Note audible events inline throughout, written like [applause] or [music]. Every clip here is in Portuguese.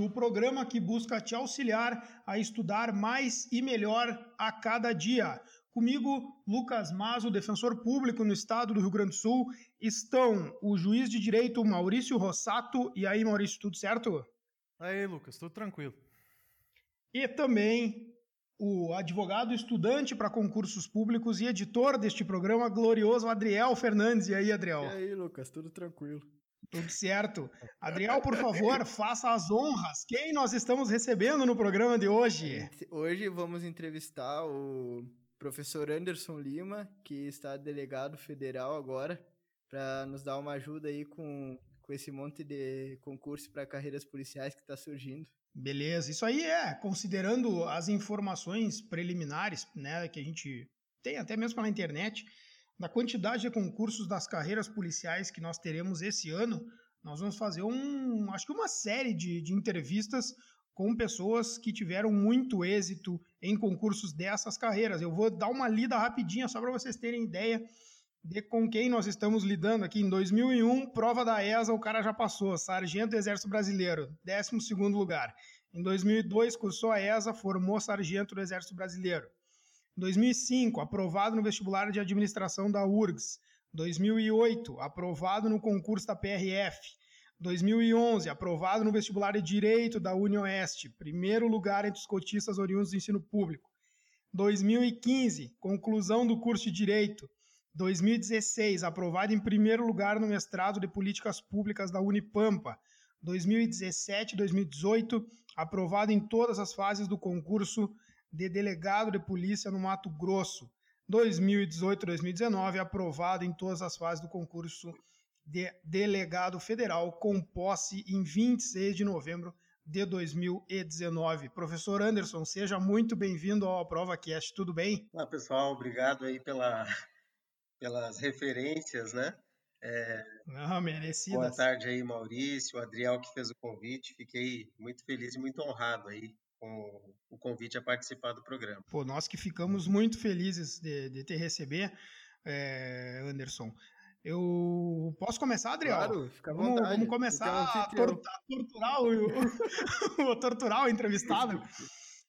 O programa que busca te auxiliar a estudar mais e melhor a cada dia. Comigo, Lucas Mazo, defensor público no estado do Rio Grande do Sul, estão o juiz de direito Maurício Rossato. E aí, Maurício, tudo certo? Aí, Lucas, tudo tranquilo. E também o advogado estudante para concursos públicos e editor deste programa, glorioso Adriel Fernandes. E aí, Adriel? E aí, Lucas, tudo tranquilo. Tudo certo. Adriel, por favor, faça as honras. Quem nós estamos recebendo no programa de hoje? Hoje vamos entrevistar o professor Anderson Lima, que está delegado federal agora, para nos dar uma ajuda aí com, com esse monte de concurso para carreiras policiais que está surgindo. Beleza, isso aí é, considerando as informações preliminares, né, que a gente tem até mesmo pela internet, da quantidade de concursos das carreiras policiais que nós teremos esse ano, nós vamos fazer um, acho que uma série de, de entrevistas com pessoas que tiveram muito êxito em concursos dessas carreiras. Eu vou dar uma lida rapidinha só para vocês terem ideia de com quem nós estamos lidando aqui. Em 2001, prova da ESA, o cara já passou, sargento do Exército Brasileiro, 12 lugar. Em 2002, cursou a ESA, formou sargento do Exército Brasileiro. 2005, aprovado no vestibular de administração da URGS. 2008, aprovado no concurso da PRF. 2011, aprovado no vestibular de Direito da UniOeste, primeiro lugar entre os cotistas oriundos do ensino público. 2015, conclusão do curso de Direito. 2016, aprovado em primeiro lugar no mestrado de Políticas Públicas da Unipampa. 2017 2018, aprovado em todas as fases do concurso de delegado de polícia no Mato Grosso. 2018-2019, aprovado em todas as fases do concurso de delegado federal, com posse em 26 de novembro de 2019. Professor Anderson, seja muito bem-vindo ao Prova Cast, tudo bem? Olá, pessoal, obrigado aí pela, pelas referências, né? É, Não, merecidas. Boa tarde aí, Maurício, o Adriel que fez o convite, fiquei muito feliz e muito honrado aí com o convite a participar do programa. Pô, nós que ficamos muito felizes de, de te receber, é, Anderson. Eu posso começar, Adriel? Claro, fica à vamos, vamos começar a, tor torturar, o, [laughs] o, torturar o entrevistado.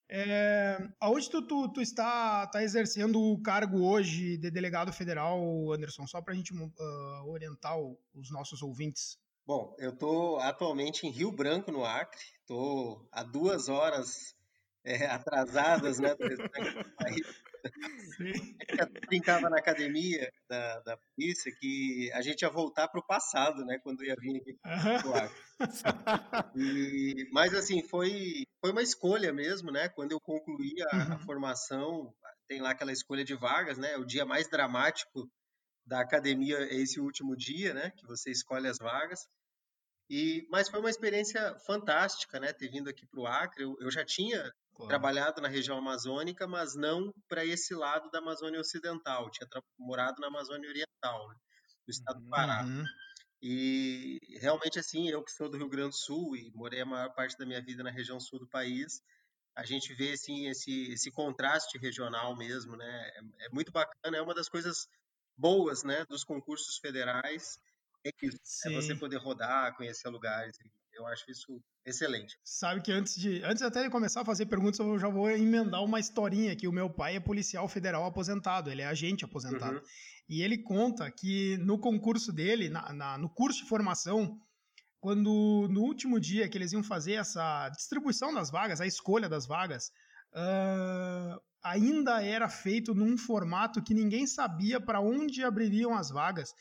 É, aonde tu, tu, tu, está, tá exercendo o cargo hoje de delegado federal, Anderson? Só para a gente uh, orientar os nossos ouvintes. Bom, eu estou atualmente em Rio Branco, no Acre. Estou há duas horas é, [laughs] atrasadas, né? Eu brincava na academia da, da polícia que a gente ia voltar para o passado, né? Quando ia vir aqui uhum. [laughs] e, Mas assim, foi, foi uma escolha mesmo, né? Quando eu concluí a, uhum. a formação, tem lá aquela escolha de vagas, né? O dia mais dramático da academia é esse último dia, né? Que você escolhe as vagas. E, mas foi uma experiência fantástica, né? Ter vindo aqui para o Acre. Eu, eu, já tinha claro. trabalhado na região amazônica, mas não para esse lado da Amazônia Ocidental. Eu tinha morado na Amazônia Oriental, né? no estado do Pará. Uhum. E realmente, assim, eu que sou do Rio Grande do Sul e morei a maior parte da minha vida na região sul do país, a gente vê assim, esse, esse contraste regional mesmo, né? É, é muito bacana, é uma das coisas boas né, dos concursos federais é isso. Sim. É você poder rodar, conhecer lugares. Eu acho isso excelente. Sabe que antes de antes até de começar a fazer perguntas, eu já vou emendar uma historinha aqui. O meu pai é policial federal aposentado, ele é agente aposentado. Uhum. E ele conta que no concurso dele, na, na, no curso de formação, quando no último dia que eles iam fazer essa distribuição das vagas, a escolha das vagas, uh, ainda era feito num formato que ninguém sabia para onde abririam as vagas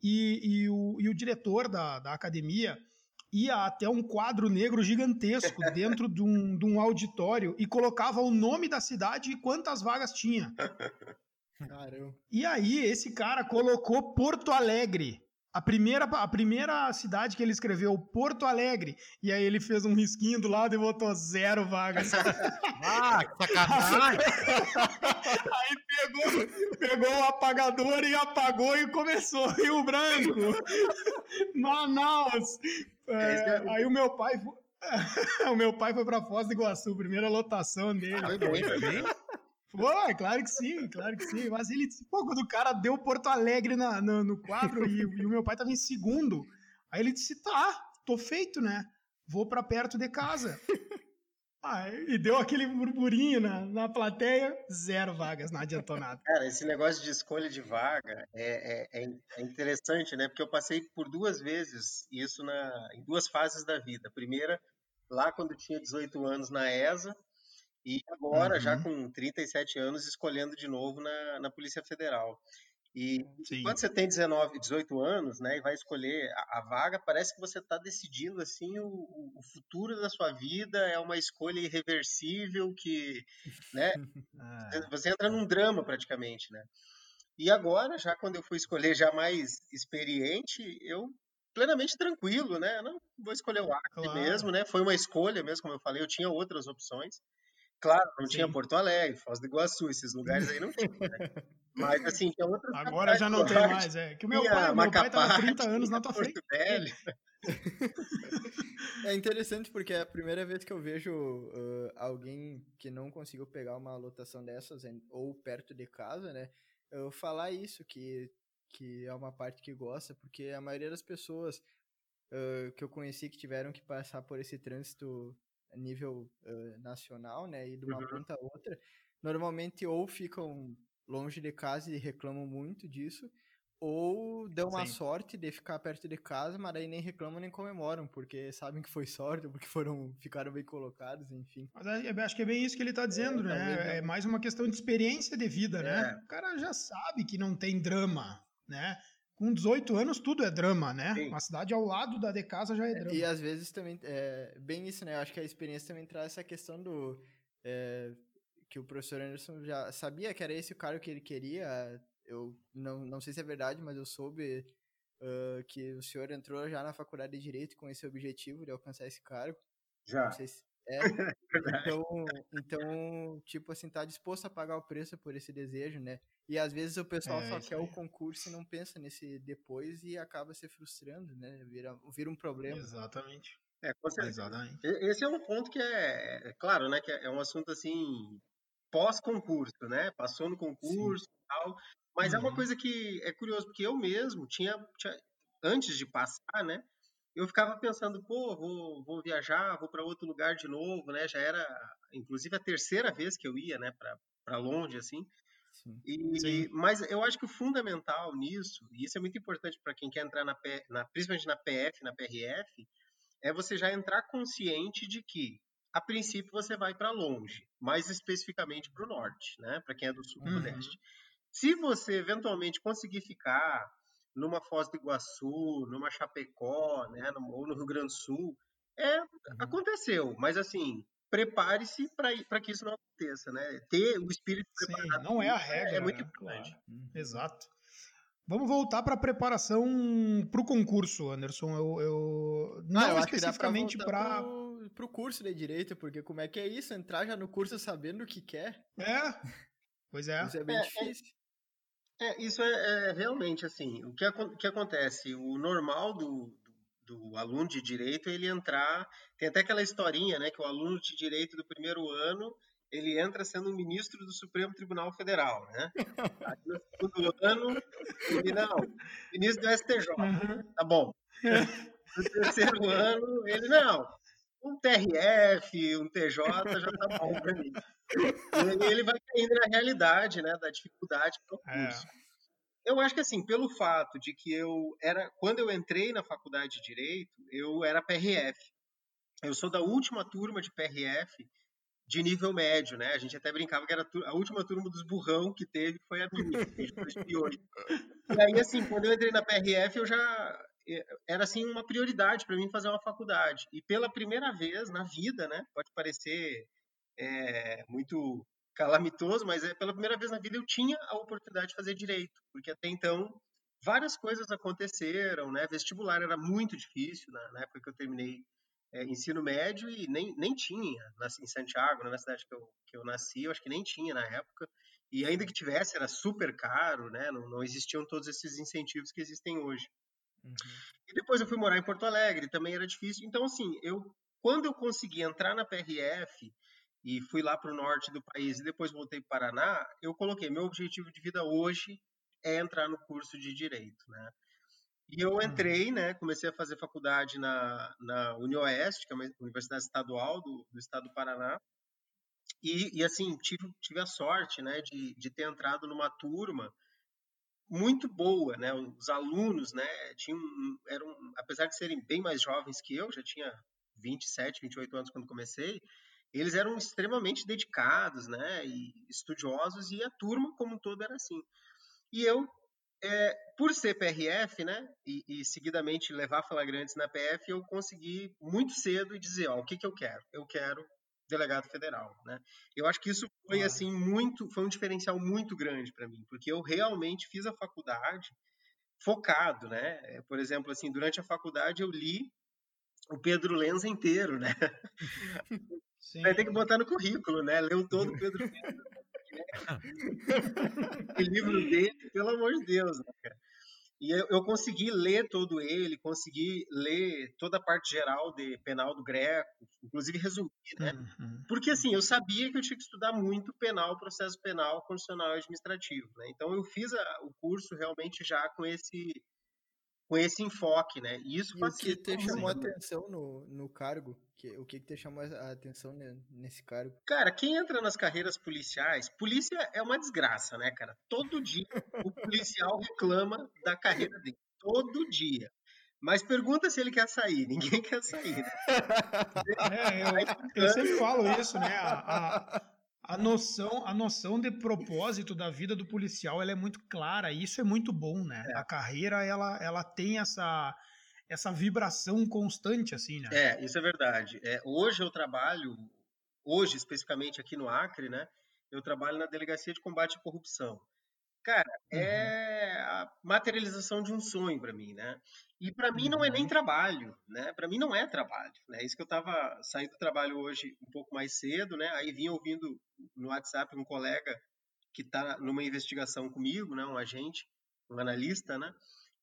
e, e, o, e o diretor da, da academia ia até um quadro negro gigantesco [laughs] dentro de um, de um auditório e colocava o nome da cidade e quantas vagas tinha. [laughs] Caramba. E aí, esse cara colocou Porto Alegre. A primeira, a primeira cidade que ele escreveu, Porto Alegre. E aí ele fez um risquinho do lado e botou zero vagas. [laughs] ah, que sacanagem! [laughs] aí pegou, pegou o apagador e apagou e começou Rio Branco, [laughs] Manaus. É, aí o meu pai... o meu pai foi para Foz do Iguaçu, primeira lotação dele. Ah, foi bem, foi, claro que sim, claro que sim. Mas ele pô, quando o cara deu Porto Alegre na, no, no quadro e, e, o meu pai tava em segundo, aí ele disse, tá, tô feito, né? vou para perto de casa. Ah, e deu aquele burburinho na, na plateia, zero vagas, não adiantou nada. Cara, esse negócio de escolha de vaga é, é, é, é interessante, né? Porque eu passei por duas vezes isso na, em duas fases da vida. Primeira, lá quando tinha 18 anos na ESA, e agora, uhum. já com 37 anos, escolhendo de novo na, na Polícia Federal. E Sim. quando você tem 19, 18 anos, né, e vai escolher a, a vaga, parece que você está decidindo assim o, o, futuro da sua vida, é uma escolha irreversível que, né, [laughs] ah. você entra num drama praticamente, né? E agora, já quando eu fui escolher já mais experiente, eu plenamente tranquilo, né? Não vou escolher o Acre claro. mesmo, né? Foi uma escolha mesmo, como eu falei, eu tinha outras opções. Claro, não Sim. tinha Porto Alegre, Foz do Iguaçu, esses lugares aí não tinha, né? Mas [laughs] assim, tinha outras. Agora já não tem mais, é. Que o meu pai, meu pai tava 30 anos na tua frente. Velho. [laughs] é interessante porque é a primeira vez que eu vejo uh, alguém que não conseguiu pegar uma lotação dessas ou perto de casa, né? Eu falar isso, que, que é uma parte que gosta, porque a maioria das pessoas uh, que eu conheci que tiveram que passar por esse trânsito nível uh, nacional, né? E de uma uhum. ponta a outra, normalmente ou ficam longe de casa e reclamam muito disso, ou dão uma sorte de ficar perto de casa, mas aí nem reclamam nem comemoram, porque sabem que foi sorte, porque foram, ficaram bem colocados, enfim. Mas acho que é bem isso que ele está dizendo, é, né? É mais uma questão de experiência de vida, né? é. né? O cara já sabe que não tem drama, né? Com 18 anos tudo é drama, né? Sim. Uma cidade ao lado da de casa já é drama. E às vezes também, é bem isso, né? Eu acho que a experiência também traz essa questão do... É, que o professor Anderson já sabia que era esse o cara que ele queria. Eu não, não sei se é verdade, mas eu soube uh, que o senhor entrou já na faculdade de Direito com esse objetivo de alcançar esse cargo. Já. Não sei se é. [laughs] então, então, tipo assim, tá disposto a pagar o preço por esse desejo, né? E às vezes o pessoal é, só quer o concurso e não pensa nesse depois e acaba se frustrando, né? Vira, vira um problema. Exatamente. É, com certeza. Exatamente. Esse é um ponto que é, é claro, né? Que é um assunto assim pós-concurso, né? Passou no concurso Sim. e tal. Mas uhum. é uma uhum. coisa que é curioso, porque eu mesmo tinha, tinha, antes de passar, né? Eu ficava pensando, pô, vou, vou viajar, vou para outro lugar de novo, né? Já era, inclusive, a terceira vez que eu ia, né? Para longe, assim. E, Sim. Mas eu acho que o fundamental nisso, e isso é muito importante para quem quer entrar na, na, principalmente na PF, na PRF, é você já entrar consciente de que a princípio você vai para longe, mais especificamente para o norte, né? Para quem é do sul uhum. sudeste. Se você eventualmente conseguir ficar numa Foz do Iguaçu, numa Chapecó, né, ou no Rio Grande do Sul, é uhum. aconteceu, mas assim, prepare-se para que isso não aconteça, né? Ter o espírito Sim, preparado. não é a regra. É, é muito né? importante. Claro. Uhum. Exato. Vamos voltar para a preparação para o concurso, Anderson. Eu, eu não ah, eu especificamente para pro curso de direito, porque como é que é isso? Entrar já no curso sabendo o que quer? É. Pois é. Isso é bem é, difícil. É, é isso é, é, realmente assim. O que, que acontece? O normal do, do, aluno de direito ele entrar. Tem até aquela historinha, né? Que o aluno de direito do primeiro ano ele entra sendo um ministro do Supremo Tribunal Federal, né? [laughs] Aí no segundo ano, ele não, ministro do STJ, uhum. tá bom. No terceiro ano, ele não, um TRF, um TJ já tá bom para mim. Ele vai caindo na realidade, né, da dificuldade para o curso. É. Eu acho que assim, pelo fato de que eu era, quando eu entrei na faculdade de direito, eu era PRF. Eu sou da última turma de PRF de nível médio, né? A gente até brincava que era a última turma dos burrão que teve foi a minha, de 2008. E aí assim, quando eu entrei na PRF, eu já era assim uma prioridade para mim fazer uma faculdade. E pela primeira vez na vida, né? Pode parecer é, muito calamitoso, mas é pela primeira vez na vida eu tinha a oportunidade de fazer direito, porque até então várias coisas aconteceram, né? Vestibular era muito difícil na, na época que eu terminei é, ensino médio e nem, nem tinha em Santiago, né, na cidade que eu, que eu nasci, eu acho que nem tinha na época. E ainda que tivesse, era super caro, né? Não, não existiam todos esses incentivos que existem hoje. Uhum. E depois eu fui morar em Porto Alegre, também era difícil. Então, assim, eu quando eu consegui entrar na PRF e fui lá para o norte do país e depois voltei para o Paraná, eu coloquei meu objetivo de vida hoje é entrar no curso de direito, né? E eu uhum. entrei, né, comecei a fazer faculdade na, na UniOeste, que é uma universidade estadual do, do estado do Paraná. E, e assim, tive, tive a sorte, né, de, de ter entrado numa turma muito boa, né? Os alunos, né, tinham eram apesar de serem bem mais jovens que eu, já tinha 27, 28 anos quando comecei, eles eram extremamente dedicados, né, e estudiosos e a turma como um todo era assim. E eu é, por ser PRF, né, e, e, seguidamente levar flagrantes na PF, eu consegui muito cedo dizer, ó, o que que eu quero? Eu quero delegado federal, né? Eu acho que isso foi assim muito, foi um diferencial muito grande para mim, porque eu realmente fiz a faculdade focado, né? É, por exemplo, assim, durante a faculdade eu li o Pedro Lenza inteiro, né? [laughs] Sim. Vai ter que botar no currículo, né? Leu todo o Pedro Lenza. o [laughs] livro dele, pelo amor de Deus, né, cara? E eu, eu, consegui ler todo ele, consegui ler toda a parte geral de penal do Greco, inclusive resumir, né? Uhum. Porque assim, eu sabia que eu tinha que estudar muito penal, processo penal, constitucional e administrativo, né? Então eu fiz a, o curso realmente já com esse com esse enfoque, né? E isso e o que te chamou a atenção no, no cargo? Que, o que, que te chamou a atenção nesse cargo? Cara, quem entra nas carreiras policiais, polícia é uma desgraça, né, cara? Todo dia o policial reclama da carreira dele. Todo dia. Mas pergunta se ele quer sair. Ninguém [laughs] quer sair. Né? É, eu, eu, sempre falo isso, né? A, a, a noção, a noção de propósito da vida do policial ela é muito clara e isso é muito bom, né? É. A carreira ela, ela tem essa essa vibração constante assim, né? É, isso é verdade. É, hoje eu trabalho, hoje especificamente aqui no Acre, né? Eu trabalho na Delegacia de Combate à Corrupção. Cara, uhum. é a materialização de um sonho para mim, né? E para mim não é nem uhum. trabalho, né? Para mim não é trabalho, né? Isso que eu estava saindo do trabalho hoje um pouco mais cedo, né? Aí vim ouvindo no WhatsApp um colega que está numa investigação comigo, né? Um agente, um analista, né?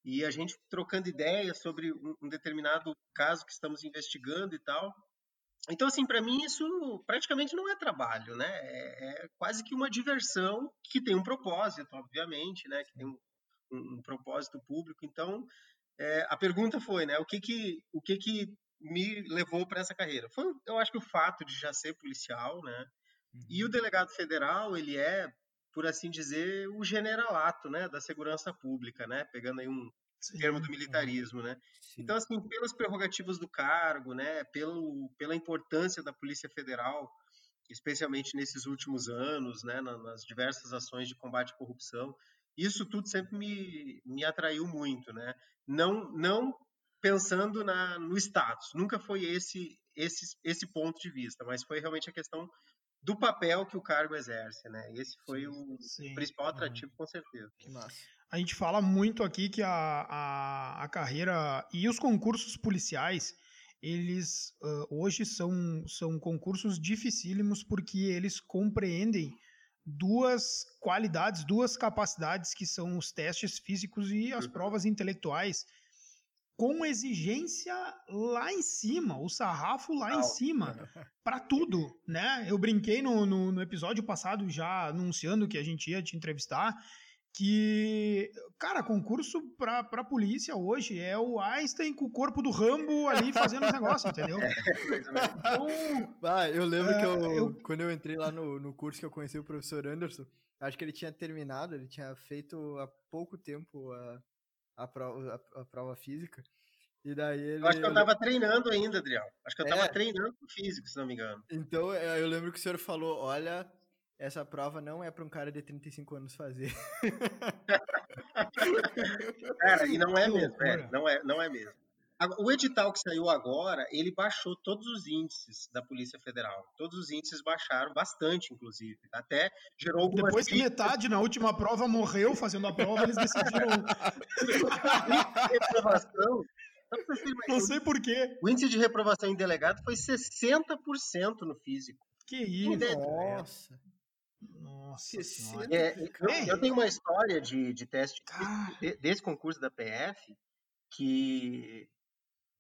E a gente trocando ideias sobre um, um determinado caso que estamos investigando e tal. Então, assim, para mim isso praticamente não é trabalho, né? É, é, quase que uma diversão que tem um propósito, obviamente, né? Que tem um, um, um propósito público. Então, é, a pergunta foi, né? O que que, o que, que me levou para essa carreira? Foi, eu acho que o fato de já ser policial, né? Uhum. E o uhum. delegado federal, ele é, por assim dizer, o generalato, né? Da segurança pública, né? Pegando aí um, Sim. termo do militarismo, né? Sim. Então, assim, pelas prerrogativas do cargo, né, pelo, pela importância da Polícia Federal, especialmente nesses últimos anos, né, nas diversas ações de combate à corrupção, isso tudo sempre me, me atraiu muito, né? Não, não pensando na, no status, nunca foi esse, esse, esse ponto de vista, mas foi realmente a questão do papel que o cargo exerce, né? Esse foi o Sim. principal atrativo, uhum. com certeza. Que massa. A gente fala muito aqui que a, a, a carreira e os concursos policiais, eles uh, hoje são, são concursos dificílimos porque eles compreendem duas qualidades, duas capacidades que são os testes físicos e as uhum. provas intelectuais com exigência lá em cima, o sarrafo lá em cima, [laughs] para tudo, né? Eu brinquei no, no, no, episódio passado já anunciando que a gente ia te entrevistar que, cara, concurso pra, pra polícia hoje é o Einstein com o corpo do Rambo ali fazendo os negócios, entendeu? [laughs] Então, ah, eu lembro é, que eu, eu, quando eu entrei lá no, no curso que eu conheci o professor Anderson, acho que ele tinha terminado, ele tinha feito há pouco tempo a, a, prova, a, a prova física. E daí ele... Eu acho que eu tava treinando ainda, Adriel. Acho que eu tava é. treinando físico, se não me engano. Então, é, eu lembro que o senhor falou, olha, essa prova não é para um cara de 35 anos fazer. [laughs] cara, e não é mesmo, é, não é, não é mesmo. O edital que saiu agora, ele baixou todos os índices da Polícia Federal. Todos os índices baixaram bastante, inclusive. Até gerou algumas... Depois que metade na última prova morreu fazendo a prova, eles decidiram... [laughs] reprovação... Não sei por quê. O índice de reprovação em delegado foi 60% no físico. Que isso? Nossa. Nossa é, eu, eu, tenho uma história de, de teste de, desse concurso da PF que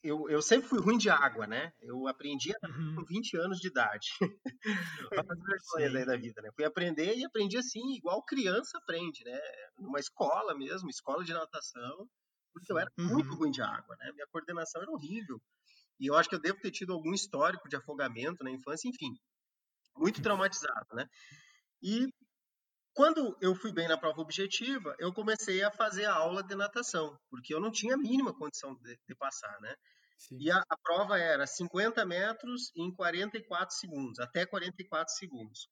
eu, eu sempre fui ruim de água, né? Eu aprendi uhum. com 20 anos de idade. [laughs] As vergonhas aí da vida, né? Fui aprender e aprendi assim, igual criança aprende, né? Numa escola mesmo, escola de natação. porque eu era uhum. muito ruim de água, né? Minha coordenação era horrível. E eu acho que eu devo ter tido algum histórico de afogamento na infância, enfim, muito traumatizado, né? E quando eu fui bem na prova objetiva, eu comecei a fazer a aula de natação, porque eu não tinha a mínima condição de, de passar, né? Sim. E a, a, prova era 50 metros em 44 segundos, até 44 segundos.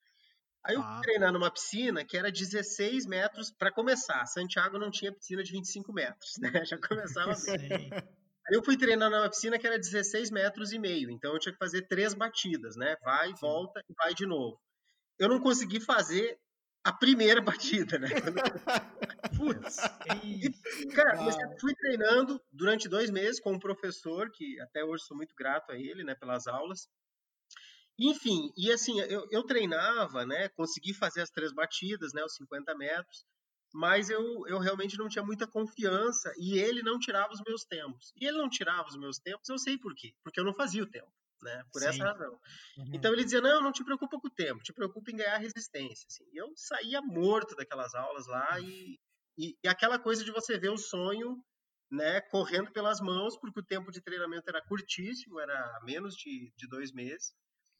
Aí eu fui ah. treinar numa piscina que era 16 metros para começar. Santiago não tinha piscina de 25 metros, né? [laughs] Já começava bem. Aí eu fui treinar numa piscina que era 16 metros e meio, então eu tinha que fazer três batidas, né? Vai, Sim. volta e vai de novo. Eu não consegui fazer a primeira [laughs] batida, né? Putz. E, cara, eu fui treinando durante dois meses com um professor, que até hoje sou muito grato a ele, né, pelas aulas. Enfim, e assim, eu, eu treinava, né, consegui fazer as três batidas, né, os 50 metros, mas eu, eu realmente não tinha muita confiança e ele não tirava os meus tempos. E ele não tirava os meus tempos, eu sei por quê, porque eu não fazia o tempo né? Por Sim. essa razão. Uhum. Então ele dizia: não, não te preocupa com o tempo, te preocupa em ganhar resistência. Assim. E eu saía morto daquelas aulas lá e, e, e, aquela coisa de você ver o sonho, né, correndo pelas mãos, porque o tempo de treinamento era curtíssimo, era menos de, de dois meses.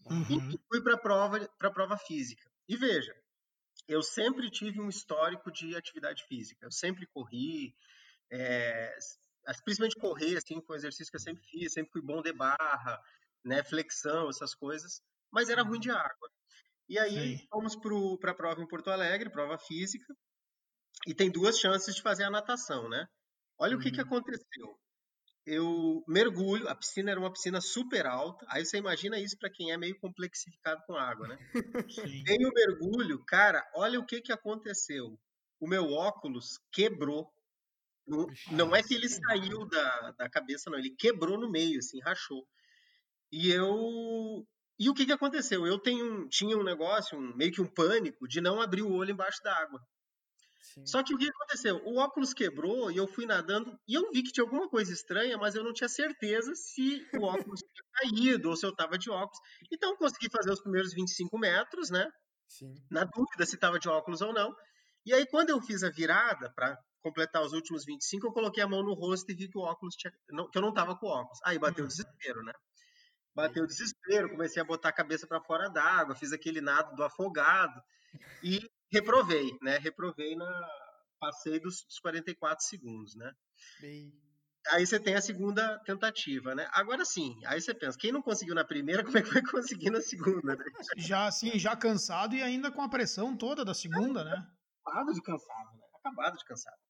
Uhum. E fui para a prova, para prova física. E veja, eu sempre tive um histórico de atividade física. Eu sempre corri, é, principalmente correr, assim, foi um exercício que eu sempre fiz, sempre fui bom de barra, né, flexão, essas coisas, mas era ruim de uhum. água. E aí Sim. fomos para a prova em Porto Alegre, prova física, e tem duas chances de fazer a natação, né? Olha uhum. o que, que uhum. aconteceu. Eu mergulho, a piscina era uma piscina super alta, aí você imagina isso para quem é meio complexificado com água, né? [laughs] Sim. Tem o mergulho, cara, olha o que, que aconteceu. O meu óculos quebrou. Não, não é que ele saiu da, da cabeça, não, ele quebrou no meio, assim, rachou. E eu. E o que, que aconteceu? Eu tenho, tinha um negócio, um, meio que um pânico, de não abrir o olho embaixo d'água. Só que o que aconteceu? O óculos quebrou e eu fui nadando e eu vi que tinha alguma coisa estranha, mas eu não tinha certeza se o óculos tinha [laughs] caído ou se eu estava de óculos. Então eu consegui fazer os primeiros 25 metros, né? Sim. Na dúvida se estava de óculos ou não. E aí, quando eu fiz a virada para completar os últimos 25, eu coloquei a mão no rosto e vi que o óculos tinha. Não, que eu não estava com óculos. Aí bateu o uhum. desespero, né? Bateu o desespero, comecei a botar a cabeça para fora d'água, fiz aquele nado do afogado e reprovei, né? Reprovei na passei dos, dos 44 segundos, né? Bem... Aí você tem a segunda tentativa, né? Agora sim, aí você pensa, quem não conseguiu na primeira, [laughs] como é que vai conseguir na segunda? Né? Já assim, já cansado e ainda com a pressão toda da segunda, né? Acabado de cansado, né? Acabado de cansado.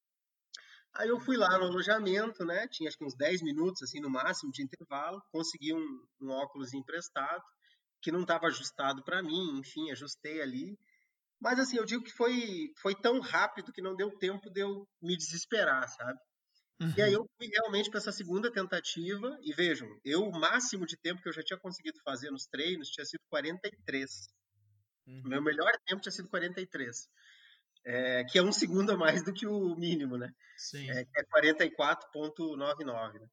Aí eu fui lá no alojamento, né? Tinha acho que uns 10 minutos, assim, no máximo, de intervalo. Consegui um, um óculos emprestado, que não estava ajustado para mim, enfim, ajustei ali. Mas, assim, eu digo que foi, foi tão rápido que não deu tempo de eu me desesperar, sabe? Uhum. E aí uhum. eu fui realmente para essa segunda tentativa, e vejam, eu, o máximo de tempo que eu já tinha conseguido fazer nos treinos tinha sido 43. Uhum. Meu melhor tempo tinha sido 43 é, que é um segundo a mais do que o mínimo, né? Sim. É, é 44,99. Né?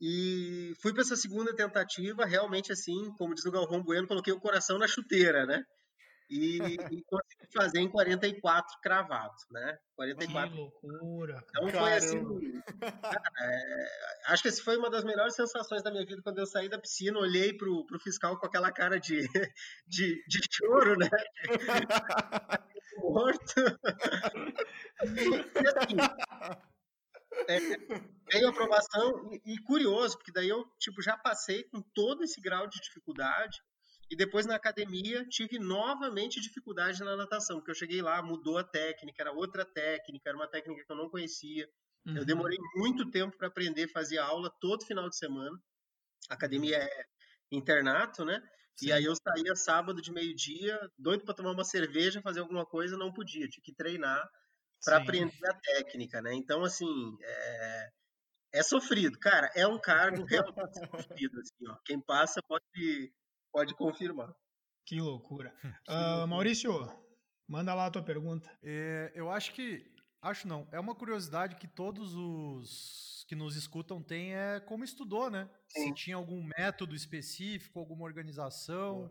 E fui para essa segunda tentativa, realmente assim, como diz o Galvão Bueno, coloquei o coração na chuteira, né? E, e consegui fazer em 44 cravados, né? 44. Que loucura! Então Caramba. foi assim. Cara, é, acho que essa foi uma das melhores sensações da minha vida quando eu saí da piscina, olhei pro, pro fiscal com aquela cara de, [laughs] de, de choro, né? [laughs] morto. e assim, é, veio a aprovação e, e, curioso, porque daí eu tipo, já passei com todo esse grau de dificuldade e depois na academia tive novamente dificuldade na natação, porque eu cheguei lá, mudou a técnica, era outra técnica, era uma técnica que eu não conhecia. Uhum. Eu demorei muito tempo para aprender, fazia aula todo final de semana. A academia é internato, né? Sim. E aí eu saía sábado de meio-dia, doido para tomar uma cerveja, fazer alguma coisa, não podia, tinha que treinar para aprender a técnica, né? Então, assim, é, é sofrido. Cara, é um cargo [laughs] realmente sofrido, assim, ó. Quem passa pode, pode confirmar. Que loucura. [laughs] que uh, Maurício, manda lá a tua pergunta. É, eu acho que, acho não, é uma curiosidade que todos os que nos escutam têm é como estudou, né? Sim. Se tinha algum método específico, alguma organização,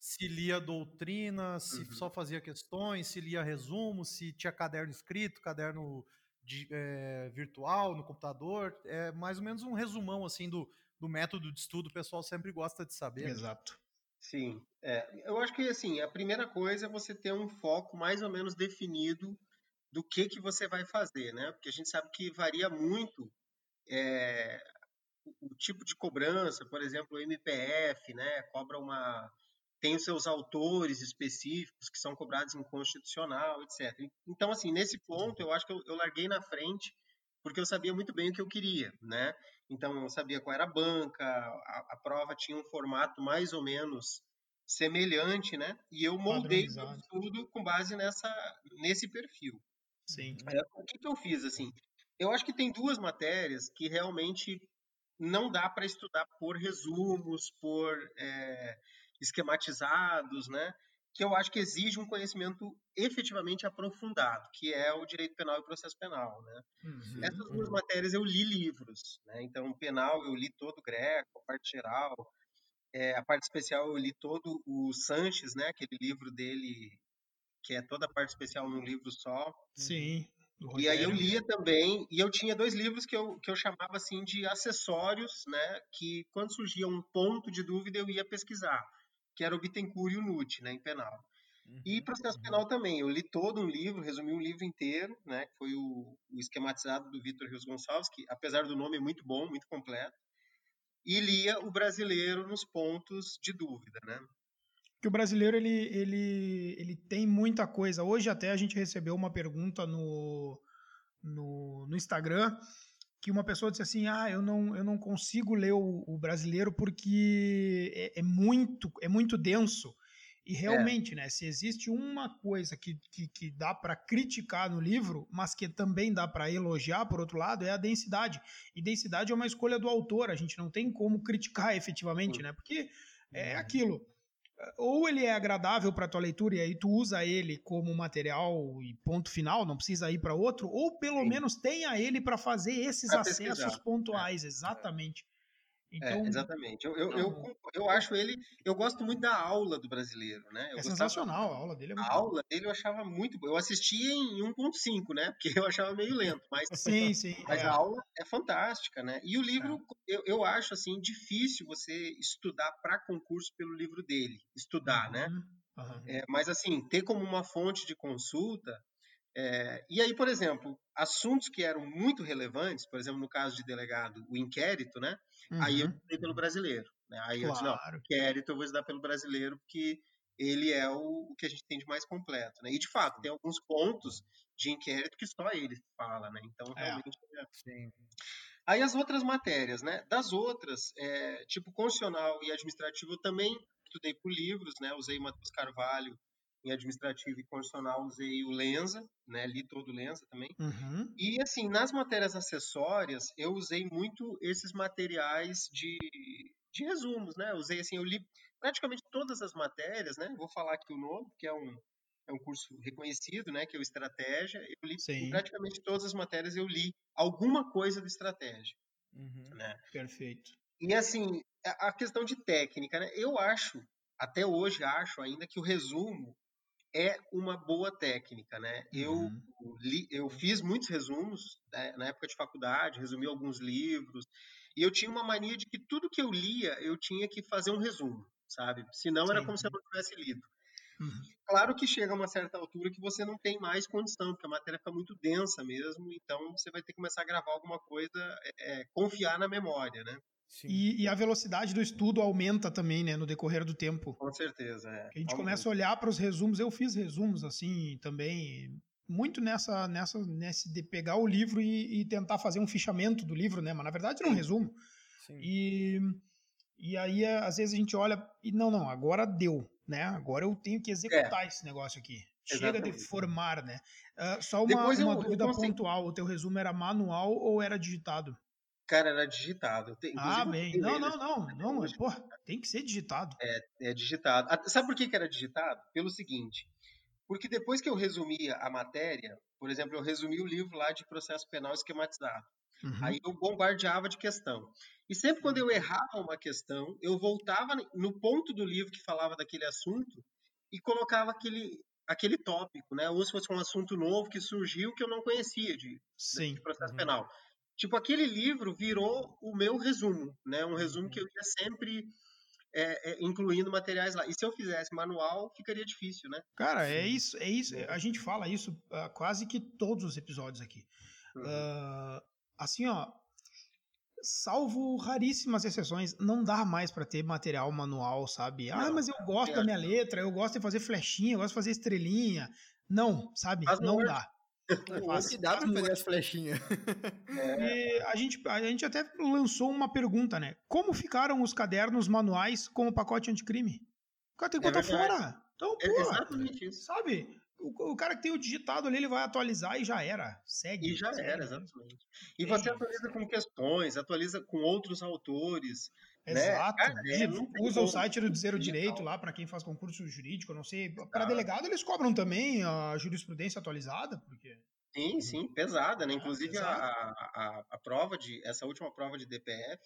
se lia doutrina, se uhum. só fazia questões, se lia resumo, se tinha caderno escrito, caderno de, é, virtual, no computador? É mais ou menos um resumão assim do, do método de estudo, o pessoal sempre gosta de saber. Exato. Sim, é, eu acho que assim, a primeira coisa é você ter um foco mais ou menos definido do que que você vai fazer, né? Porque a gente sabe que varia muito é, o tipo de cobrança, por exemplo, o MPF, né, cobra uma tem os seus autores específicos que são cobrados em constitucional, etc. Então, assim, nesse ponto, eu acho que eu, eu, larguei na frente porque eu sabia muito bem o que eu queria, né? Então, eu sabia qual era a banca, a, a prova tinha um formato mais ou menos semelhante, né? E eu moldei tudo com base nessa, nesse perfil. Sim. É, o que, que eu fiz, assim? Eu acho que tem duas matérias que realmente não dá para estudar por resumos, por é, esquematizados, né? Que eu acho que exige um conhecimento efetivamente aprofundado, que é o direito penal e o processo penal, né? Uhum, Essas duas uhum. matérias eu li livros, né? Então, penal eu li todo o Greco, a parte geral, é, a parte especial eu li todo o Sanches, né? Aquele livro dele que é toda a parte especial num livro só. Sim. E aí eu lia também, e eu tinha dois livros que eu, que eu chamava assim de acessórios, né? Que quando surgia um ponto de dúvida eu ia pesquisar, que era o Bittencourt e o Nutt, né? Em penal. Uhum, e processo uhum. penal também. Eu li todo um livro, resumi um livro inteiro, né? Que foi o, o esquematizado do Vitor Rios Gonçalves, que apesar do nome é muito bom, muito completo. E lia o brasileiro nos pontos de dúvida, né? Que o brasileiro ele, ele, ele tem muita coisa. Hoje até a gente recebeu uma pergunta no, no, no Instagram que uma pessoa disse assim, ah, eu não, eu não consigo ler o, o brasileiro porque é, é, muito é muito denso. E realmente, é. né, se existe uma coisa que, que, que dá para criticar no livro, mas que também dá para elogiar, por outro lado, é a densidade. E densidade é uma escolha do autor, a gente não tem como criticar efetivamente, né? Porque é aquilo ou ele é agradável para tua leitura e aí tu usa ele como material e ponto final, não precisa ir para outro, ou pelo Sim. menos tenha ele para fazer esses pra acessos pesquisar. pontuais, é. exatamente. É, então, é, exatamente. Eu, eu, eu, eu, acho ele. Eu gosto muito da aula do brasileiro, né? Eu é sensacional, a aula dele é muito A boa. aula dele eu achava muito boa. Eu assistia em 1.5, né? Porque [laughs] eu achava meio lento. Mas, [laughs] sim, sim. Mas é. a aula é fantástica, né? E o livro, é. eu, eu acho assim, difícil você estudar para concurso pelo livro dele. Estudar, né? uhum. né? Uhum. É, mas assim, ter como uma fonte de consulta é, e aí, por exemplo, assuntos que eram muito relevantes, por exemplo, no caso de delegado, o inquérito, né? Uhum. Aí eu uhum. estudei pelo brasileiro. Né? Aí claro. eu disse, não, inquérito eu vou estudar pelo brasileiro, porque ele é o, o, que a gente tem de mais completo, né? E de fato, tem alguns pontos de inquérito que só ele fala, né? Então, é, realmente. É. Sim. Aí as outras matérias, né? Das outras, é, tipo constitucional e administrativo, eu também estudei por livros, né? Usei Matheus Carvalho em administrativo e constitucional usei o Lenza, né, li todo o Lenza também. Uhum. E assim, nas matérias acessórias, eu usei muito esses materiais de, de resumos, né? Usei assim, eu li praticamente todas as matérias, né? Vou falar aqui o nome, que é um é um curso reconhecido, né, que é o Estratégia. Eu li Sim. praticamente todas as matérias, eu li alguma coisa do Estratégia. Uhum. Né? Perfeito. E assim, a questão de técnica, né? Eu acho, até hoje acho ainda que o resumo é uma boa técnica, né? Uhum. Eu, li, eu fiz muitos resumos né, na época de faculdade, resumi alguns livros, e eu tinha uma mania de que tudo que eu lia eu tinha que fazer um resumo, sabe? Senão Sim. era como se eu não tivesse lido. Uhum. Claro que chega a uma certa altura que você não tem mais condição, porque a matéria fica muito densa mesmo, então você vai ter que começar a gravar alguma coisa, é, confiar na memória, né? E, e, a velocidade do estudo aumenta também, né, no decorrer do tempo. Com certeza, é. A gente começa a olhar para os resumos. Eu fiz resumos assim também, muito nessa, nessa, nesse de pegar o livro e, e tentar fazer um fichamento do livro, né? Mas na verdade era um resumo. Sim. E, e aí às vezes a gente olha e não, não, agora deu, né? Agora eu tenho que executar é. esse negócio aqui. Chega Exatamente. de formar, né? Uh, só uma, uma eu, dúvida eu pontual: o teu resumo era manual ou era digitado? Cara, era digitado. ah, bem. Não, não, não, não, mas, pô, tem que ser digitado. É, é digitado. Sabe por que, que era digitado? Pelo seguinte. Porque depois que eu resumia a matéria, por exemplo, eu resumi o livro lá de processo penal esquematizado. Uhum. Aí eu bombardeava de questão. E sempre quando eu errava uma questão, eu voltava no ponto do livro que falava daquele assunto e colocava aquele, aquele tópico, né? Ou se fosse um assunto novo que surgiu que eu não conhecia de, Sim. de processo uhum. penal. Tipo, aquele livro virou o meu resumo, né? Um resumo que eu ia sempre é, é, incluindo materiais lá. E se eu fizesse manual, ficaria difícil, né? Cara, é isso, é isso. A gente fala isso uh, quase que todos os episódios aqui. Uhum. Uh, assim, ó, salvo raríssimas exceções, não dá mais para ter material manual, sabe? Ah, mas eu gosto é. da minha letra, eu gosto de fazer flechinha, eu gosto de fazer estrelinha. Não, sabe? Não dá. Faz, que dá pra fazer as flechinhas. É. a, gente, a gente até lançou uma pergunta, né? Como ficaram os cadernos manuais com o pacote anticrime? O cara tem que é botar fora. Então, é pô, é exatamente isso. Sabe? O, o, cara que tem o digitado ali, ele vai atualizar e já era. Segue. E já segue. era, exatamente. E você atualiza com questões, atualiza com outros autores. Né? Exato. Né? Cara, é, usa o site do Zero Direito lá para quem faz concurso jurídico, não sei. Para delegado eles cobram também a jurisprudência atualizada, porque. Sim, sim, pesada, né? É, Inclusive a, a, a, prova de. Essa última prova de DPF,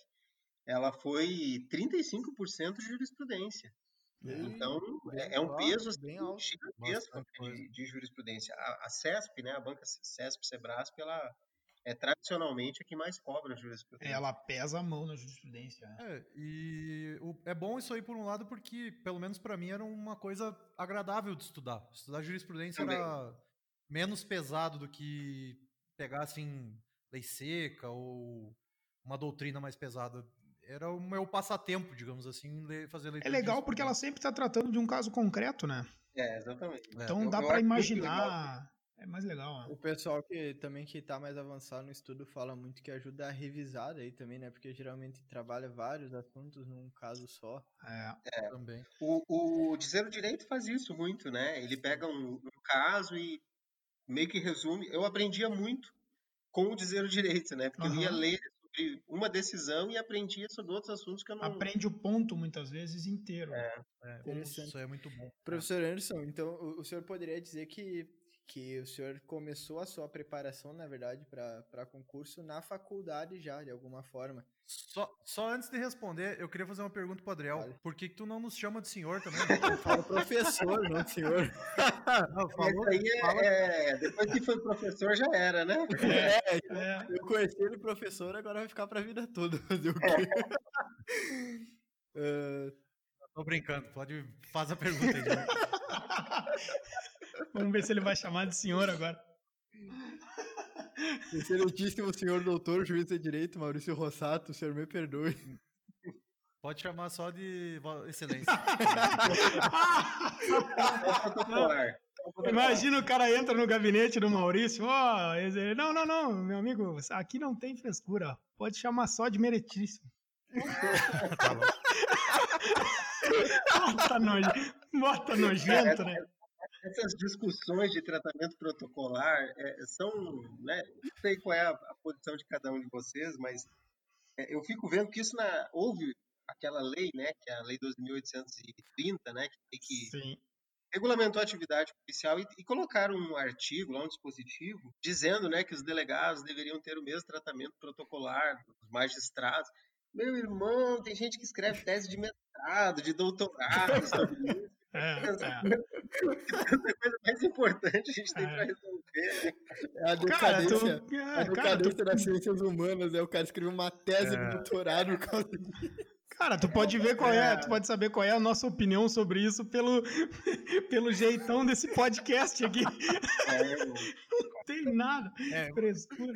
ela foi 35% de jurisprudência. Então, é, é, um peso assim, gigantesco de, de, jurisprudência. A, a, CESP, né, a banca CESP, Sebrasp, ela é tradicionalmente a que mais cobra jurisprudência. Ela pesa a mão na jurisprudência. Né? É, e o, é bom isso aí por um lado, porque, pelo menos para mim, era uma coisa agradável de estudar. Estudar jurisprudência Também. era menos pesado do que pegar, assim, lei seca ou uma doutrina mais pesada era o meu passatempo, digamos assim, fazer leitura. É legal porque ela sempre está tratando de um caso concreto, né? É, exatamente. Então é. dá para imaginar. É mais legal. Né? O pessoal que também que tá mais avançado no estudo fala muito que ajuda a revisar aí também, né? Porque geralmente trabalha vários assuntos num caso só. É, é. também. O, o Dizer o Direito faz isso muito, né? Ele pega um, um caso e meio que resume. Eu aprendia muito com o Dizer o Direito, né? Porque uhum. eu ia ler sobre uma decisão e aprendia sobre outros assuntos que eu não. Aprende o ponto muitas vezes inteiro. É, é isso é muito bom. Professor Anderson, então o senhor poderia dizer que que o senhor começou a sua preparação, na verdade, para concurso na faculdade já, de alguma forma. Só, só antes de responder, eu queria fazer uma pergunta pro Adriel. Vale. Por que, que, tu não nos chama de senhor também? [laughs] Eu falo professor, não senhor. [laughs] Não, falou, aí é, fala... é, depois que foi professor já era, né? É, é. eu conheci ele professor, agora vai ficar pra vida toda. [laughs] Fazer o quê? uh... Tô brincando, pode fazer a pergunta aí. Vamos ver se ele vai chamar de senhor agora. Excelentíssimo senhor doutor, juiz de direito, Maurício Rossato, o senhor me perdoe. Pode chamar só de excelência. Imagina o cara entra no gabinete do Maurício, ó, oh, não, não, não, meu amigo, aqui não tem frescura, pode chamar só de meritíssimo. [laughs] bota, noje, bota nojento, né? Essas discussões de tratamento protocolar é, são, né, não sei qual é a, a, posição de cada um de vocês, mas é, eu fico vendo que isso na, houve aquela lei, né, que é a lei 2.830, né, que, que Sim. regulamentou a atividade policial e, e colocaram um artigo lá, um dispositivo, dizendo, né, que os delegados deveriam ter o mesmo tratamento protocolar dos magistrados. Meu irmão, tem gente que escreve tese de mestrado, de doutorado [laughs] sobre isso. É, é. coisa mais importante a gente tem é. pra resolver. É a decadência, cara, tu, é, a decadência cara, tu... das ciências humanas. É o cara escreveu uma tese é. de doutorado por causa disso. Cara, tu pode ver qual é, tu pode saber qual é a nossa opinião sobre isso pelo, [laughs] pelo jeitão desse podcast aqui. É, [laughs] não tem nada. É,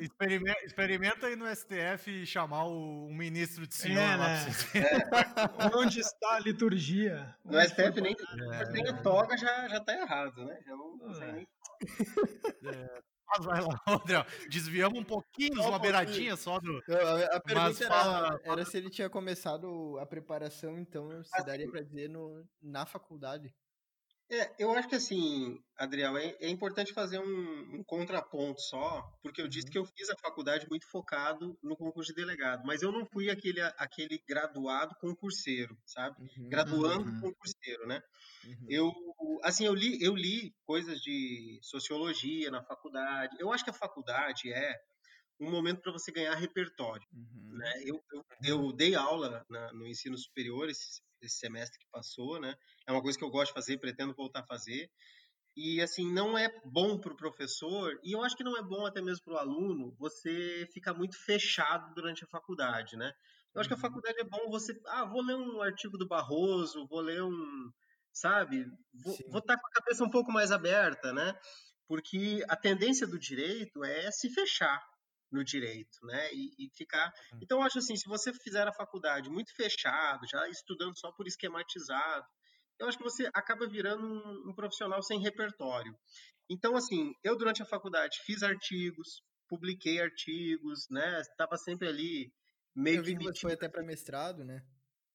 experimenta, experimenta aí no STF chamar o, um ministro de senhor é, lá né? é. [laughs] Onde está a liturgia? No Onde STF nem, é. nem toga já, já tá errado, né? Já não, não sei nem. É. Mas [laughs] vai lá, André. Desviamos um pouquinho, só uma beiradinha só do. A, a pergunta era, era, se ele tinha começado a preparação, então se daria para dizer no, na faculdade. É, eu acho que assim, Adriel, é, é importante fazer um, um, contraponto só, porque eu disse uhum. que eu fiz a faculdade muito focado no concurso de delegado, mas eu não fui aquele, aquele graduado concurseiro, sabe? Uhum. Graduando uhum. concurseiro, né? Uhum. Eu, assim, eu li, eu li coisas de sociologia na faculdade. Eu acho que a faculdade é um momento para você ganhar repertório. Uhum. Né? Eu, eu, eu, dei aula na, no ensino superior esse, esse, semestre que passou, né? É uma coisa que eu gosto de fazer, pretendo voltar a fazer. E assim, não é bom para o professor, e eu acho que não é bom até mesmo para o aluno, você ficar muito fechado durante a faculdade, né? Eu acho que a uhum. faculdade é bom você. Ah, vou ler um artigo do Barroso, vou ler um. Sabe? Vou, vou estar tá com a cabeça um pouco mais aberta, né? Porque a tendência do direito é se fechar no direito, né? E, e ficar. Uhum. Então, eu acho assim: se você fizer a faculdade muito fechado, já estudando só por esquematizado, eu acho que você acaba virando um, um profissional sem repertório. Então, assim, eu durante a faculdade fiz artigos, publiquei artigos, né? Estava sempre ali meio eu vi que você foi até para mestrado, né?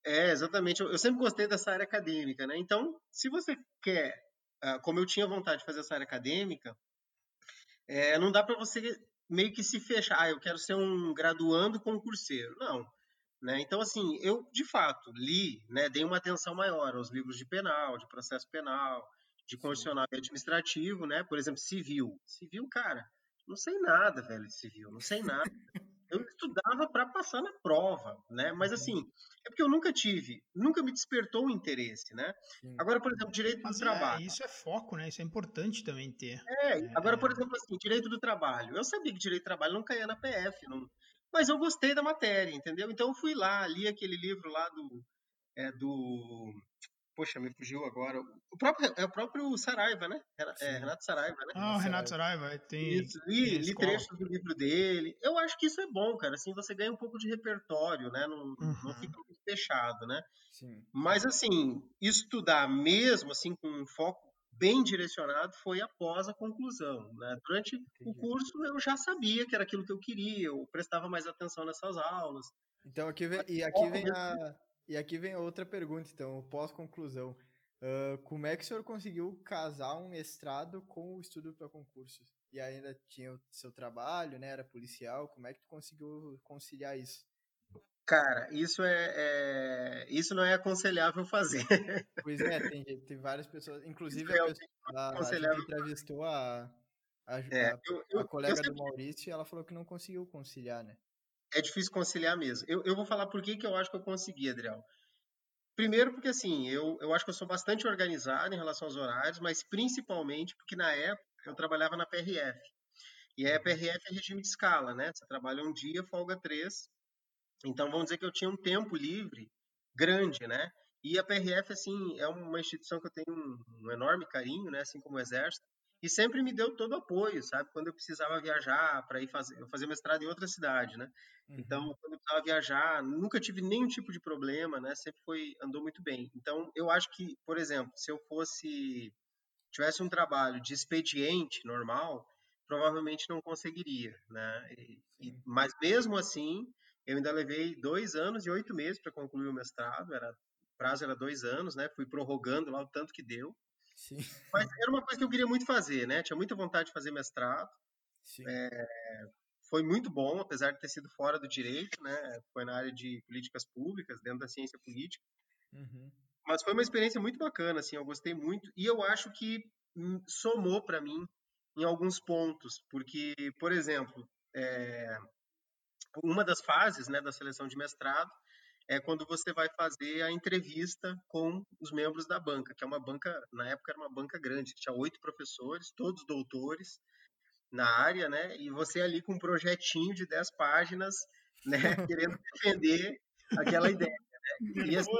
É, exatamente. Eu, eu, sempre gostei dessa área acadêmica, né? Então, se você quer, uh, como eu tinha vontade de fazer essa área acadêmica, é, não dá para você meio que se fechar. Ah, eu quero ser um graduando concurseiro. Não. Né? Então, assim, eu de fato li, né, dei uma atenção maior aos livros de penal, de processo penal, de constitucional e administrativo, né? Por exemplo, civil. Civil, cara, não sei nada, velho, de civil, não sei nada. Eu estudava para passar na prova, né? Mas uhum. assim, é porque eu nunca tive, nunca me despertou o interesse, né? Sim. Agora, por exemplo, direito Mas do é, trabalho. Isso é foco, né? Isso é importante também ter. É, é, agora, por exemplo, assim, direito do trabalho. Eu sabia que direito do trabalho não caía na PF, não... mas eu gostei da matéria, entendeu? Então eu fui lá, li aquele livro lá do, é, do Poxa, me fugiu agora. O próprio, é o próprio Saraiva, né? É, Renato Saraiva, né? Ah, o Renato Saraiva. Tem, isso, li, tem li trechos do livro dele. Eu acho que isso é bom, cara. Assim, você ganha um pouco de repertório, né? Não, uhum. não fica muito fechado, né? Sim. Mas, assim, estudar mesmo, assim, com um foco bem direcionado foi após a conclusão, né? Durante Entendi. o curso eu já sabia que era aquilo que eu queria, eu prestava mais atenção nessas aulas. Então aqui vem, e aqui vem a, e aqui vem outra pergunta, então, pós-conclusão. Uh, como é que o senhor conseguiu casar um mestrado com o estudo para concursos? E ainda tinha o seu trabalho, né? Era policial. Como é que tu conseguiu conciliar isso? Cara, isso é, é, isso não é aconselhável fazer. [laughs] Pois é, tem, tem várias pessoas, inclusive é a, pessoa, a, a entrevistou a, a, é, eu, eu, a colega do Maurício e ela falou que não conseguiu conciliar, né? É difícil conciliar mesmo. Eu, eu vou falar por que, que eu acho que eu consegui, Adriel. Primeiro porque, assim, eu, eu acho que eu sou bastante organizado em relação aos horários, mas principalmente porque na época eu trabalhava na PRF. E a PRF é regime de escala, né? Você trabalha um dia, folga três. Então, vamos dizer que eu tinha um tempo livre grande, né? E a PRF, assim, é uma instituição que eu tenho um, um enorme carinho, né? Assim como o Exército e sempre me deu todo apoio, sabe? Quando eu precisava viajar para ir fazer, fazer mestrado em outra cidade, né? Uhum. Então, quando eu precisava viajar, nunca tive nenhum tipo de problema, né? Sempre foi andou muito bem. Então, eu acho que, por exemplo, se eu fosse tivesse um trabalho de expediente normal, provavelmente não conseguiria, né? E, e, mas mesmo assim, eu ainda levei dois anos e oito meses para concluir o mestrado. Era o prazo era dois anos, né? Fui prorrogando lá o tanto que deu. Sim. Mas era uma coisa que eu queria muito fazer, né? Tinha muita vontade de fazer mestrado. É, foi muito bom, apesar de ter sido fora do direito, né? Foi na área de políticas públicas, dentro da ciência política. Uhum. Mas foi uma experiência muito bacana, assim, eu gostei muito. E eu acho que hum, somou para mim em alguns pontos, porque, por exemplo, é, uma das fases né, da seleção de mestrado é quando você vai fazer a entrevista com os membros da banca, que é uma banca, na época era uma banca grande, que tinha oito professores, todos doutores na área, né? E você ali com um projetinho de dez páginas, [laughs] né, querendo defender aquela ideia, né? [laughs] E assim,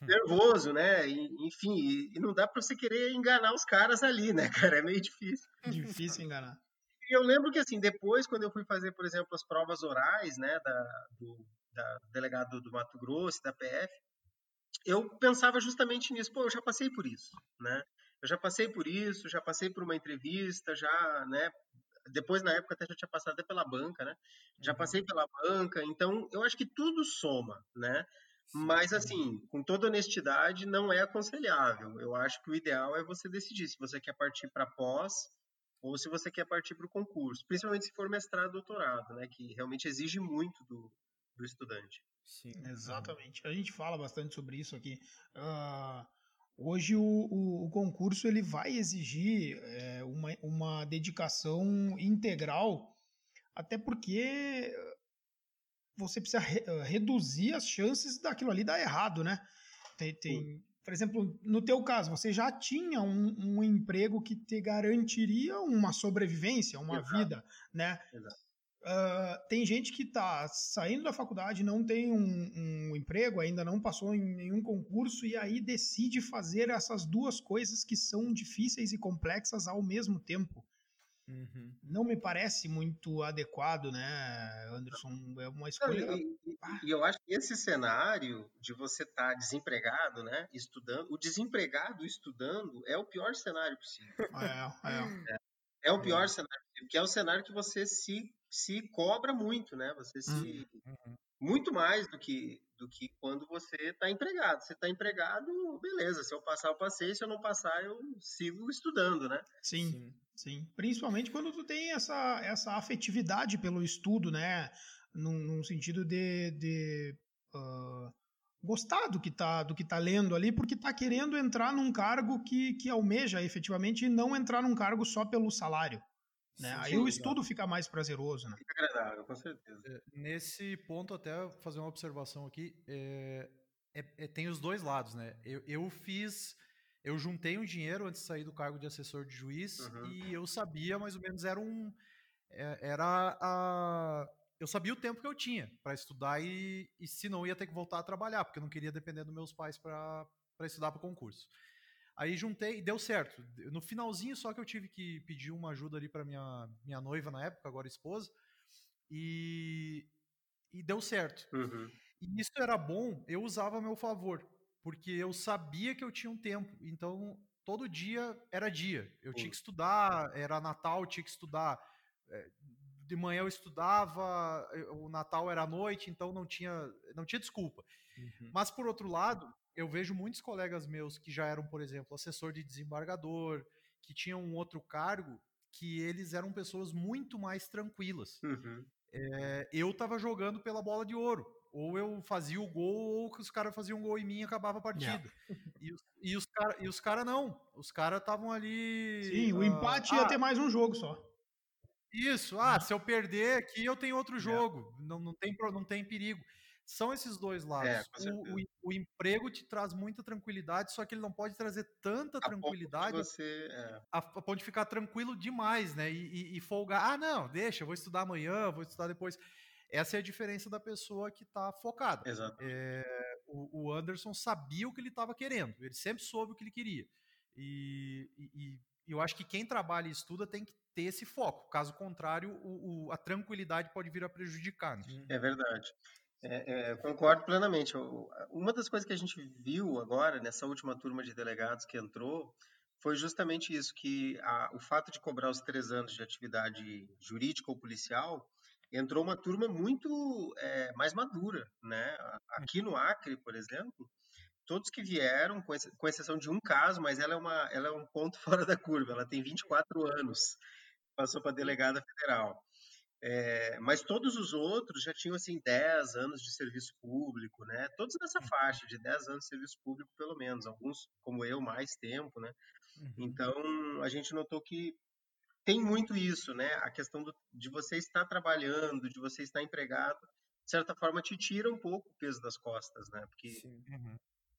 nervoso, né? E, enfim, e não dá para você querer enganar os caras ali, né, [laughs] cara? É meio difícil. Difícil enganar. E eu lembro que, assim, depois, quando eu fui fazer, por exemplo, as provas orais, né, da, do, da delegado do Mato Grosso, da PF, eu pensava justamente nisso. Pô, eu já passei por isso, né? Eu já passei por isso, já passei por uma entrevista, já, né? Depois, na época, até já tinha passado até pela banca, né? Já uhum. passei pela banca, então eu acho que tudo soma, né? Mas, assim, com toda honestidade, não é aconselhável. Eu acho que o ideal é você decidir se você quer partir para pós ou se você quer partir para o concurso, principalmente se for mestrado, doutorado, né? Que realmente exige muito do, do estudante. Sim, exatamente. A gente fala bastante sobre isso aqui. Uh, hoje o, o, o, concurso ele vai exigir é, uma, uma dedicação integral, até porque você precisa re, reduzir as chances daquilo ali dar errado, né? Tem, tem por exemplo, no teu caso, você já tinha um, um emprego que te garantiria uma sobrevivência, uma Exato. vida, né? Exato. Uh, tem gente que está saindo da faculdade, não tem um, um, emprego, ainda não passou em nenhum concurso e aí decide fazer essas duas coisas que são difíceis e complexas ao mesmo tempo. Uhum. Não me parece muito adequado, né, Anderson? É uma escolha. Não, e, eu acho que esse cenário de você estar tá desempregado, né, estudando, o desempregado estudando é o pior cenário possível. É, é. é, é o pior é. cenário possível, que é o cenário que você se, se cobra muito, né? Você se. Uhum. Muito mais do que, do que quando você está empregado. Você está empregado, beleza. Se eu passar, eu passei. Se eu não passar, eu sigo estudando, né? Sim. Sim. Sim, principalmente quando tu tem essa, essa afetividade pelo estudo, né? Num, num sentido de, de uh, gostar do que, tá, do que tá lendo ali, porque tá querendo entrar num cargo que, que almeja efetivamente e não entrar num cargo só pelo salário. Né? Sim, Aí sim, o estudo fica mais prazeroso. Né? Fica agradável, com certeza. É, nesse ponto, até fazer uma observação aqui, é, é, é, tem os dois lados, né? Eu, eu fiz eu juntei um dinheiro antes de sair do cargo de assessor de juiz uhum. e eu sabia mais ou menos era um é, era a eu sabia o tempo que eu tinha para estudar e, e se não ia ter que voltar a trabalhar porque eu não queria depender dos meus pais para estudar para concurso. Aí juntei e deu certo. No finalzinho só que eu tive que pedir uma ajuda ali para minha minha noiva na época, agora esposa, e e deu certo. Uhum. E isso era bom, eu usava a meu favor porque eu sabia que eu tinha um tempo. Então, todo dia era dia. Eu tinha que estudar, era Natal, tinha que estudar. De manhã eu estudava, o Natal era à noite, então não tinha, não tinha desculpa. Uhum. Mas, por outro lado, eu vejo muitos colegas meus que já eram, por exemplo, assessor de desembargador, que tinham um outro cargo, que eles eram pessoas muito mais tranquilas. Uhum. É, eu estava jogando pela bola de ouro ou eu fazia o gol, ou que os caras faziam um gol em mim e acabava a partida. E, os, e os caras cara não. Os caras estavam ali. Sim, o uh, empate ia ah, ter mais um jogo só. Isso, ah, se eu perder aqui, eu tenho outro jogo. Não, não, tem, não tem perigo. São esses dois lados. É, o, o, o, emprego te traz muita tranquilidade, só que ele não pode trazer tanta a tranquilidade você, é. a, a, ponto de ficar tranquilo demais, né? E, e, e folgar. Ah, não, deixa, eu vou estudar amanhã, vou estudar depois. Essa é a diferença da pessoa que está focada. Exato. É, o, o, Anderson sabia o que ele estava querendo, ele sempre soube o que ele queria. E, e, e, eu acho que quem trabalha e estuda tem que ter esse foco. Caso contrário, o, o, a tranquilidade pode vir a prejudicar. Né? É verdade. É, é, concordo plenamente. Uma das coisas que a gente viu agora, nessa última turma de delegados que entrou, foi justamente isso, que a, o fato de cobrar os três anos de atividade jurídica ou policial entrou uma turma muito é, mais madura, né? Aqui no Acre, por exemplo, todos que vieram, com exceção de um caso, mas ela é, uma, ela é um ponto [laughs] fora da curva, ela tem 24 anos, passou para delegada federal. É, mas todos os outros já tinham assim 10 anos de serviço público, né? Todos nessa uhum. faixa de 10 anos de serviço público pelo menos, alguns como eu mais tempo, né? Uhum. Então a gente notou que tem muito isso, né? A questão do, de você estar trabalhando, de você estar empregado, de certa forma te tira um pouco o peso das costas, né? Porque uhum.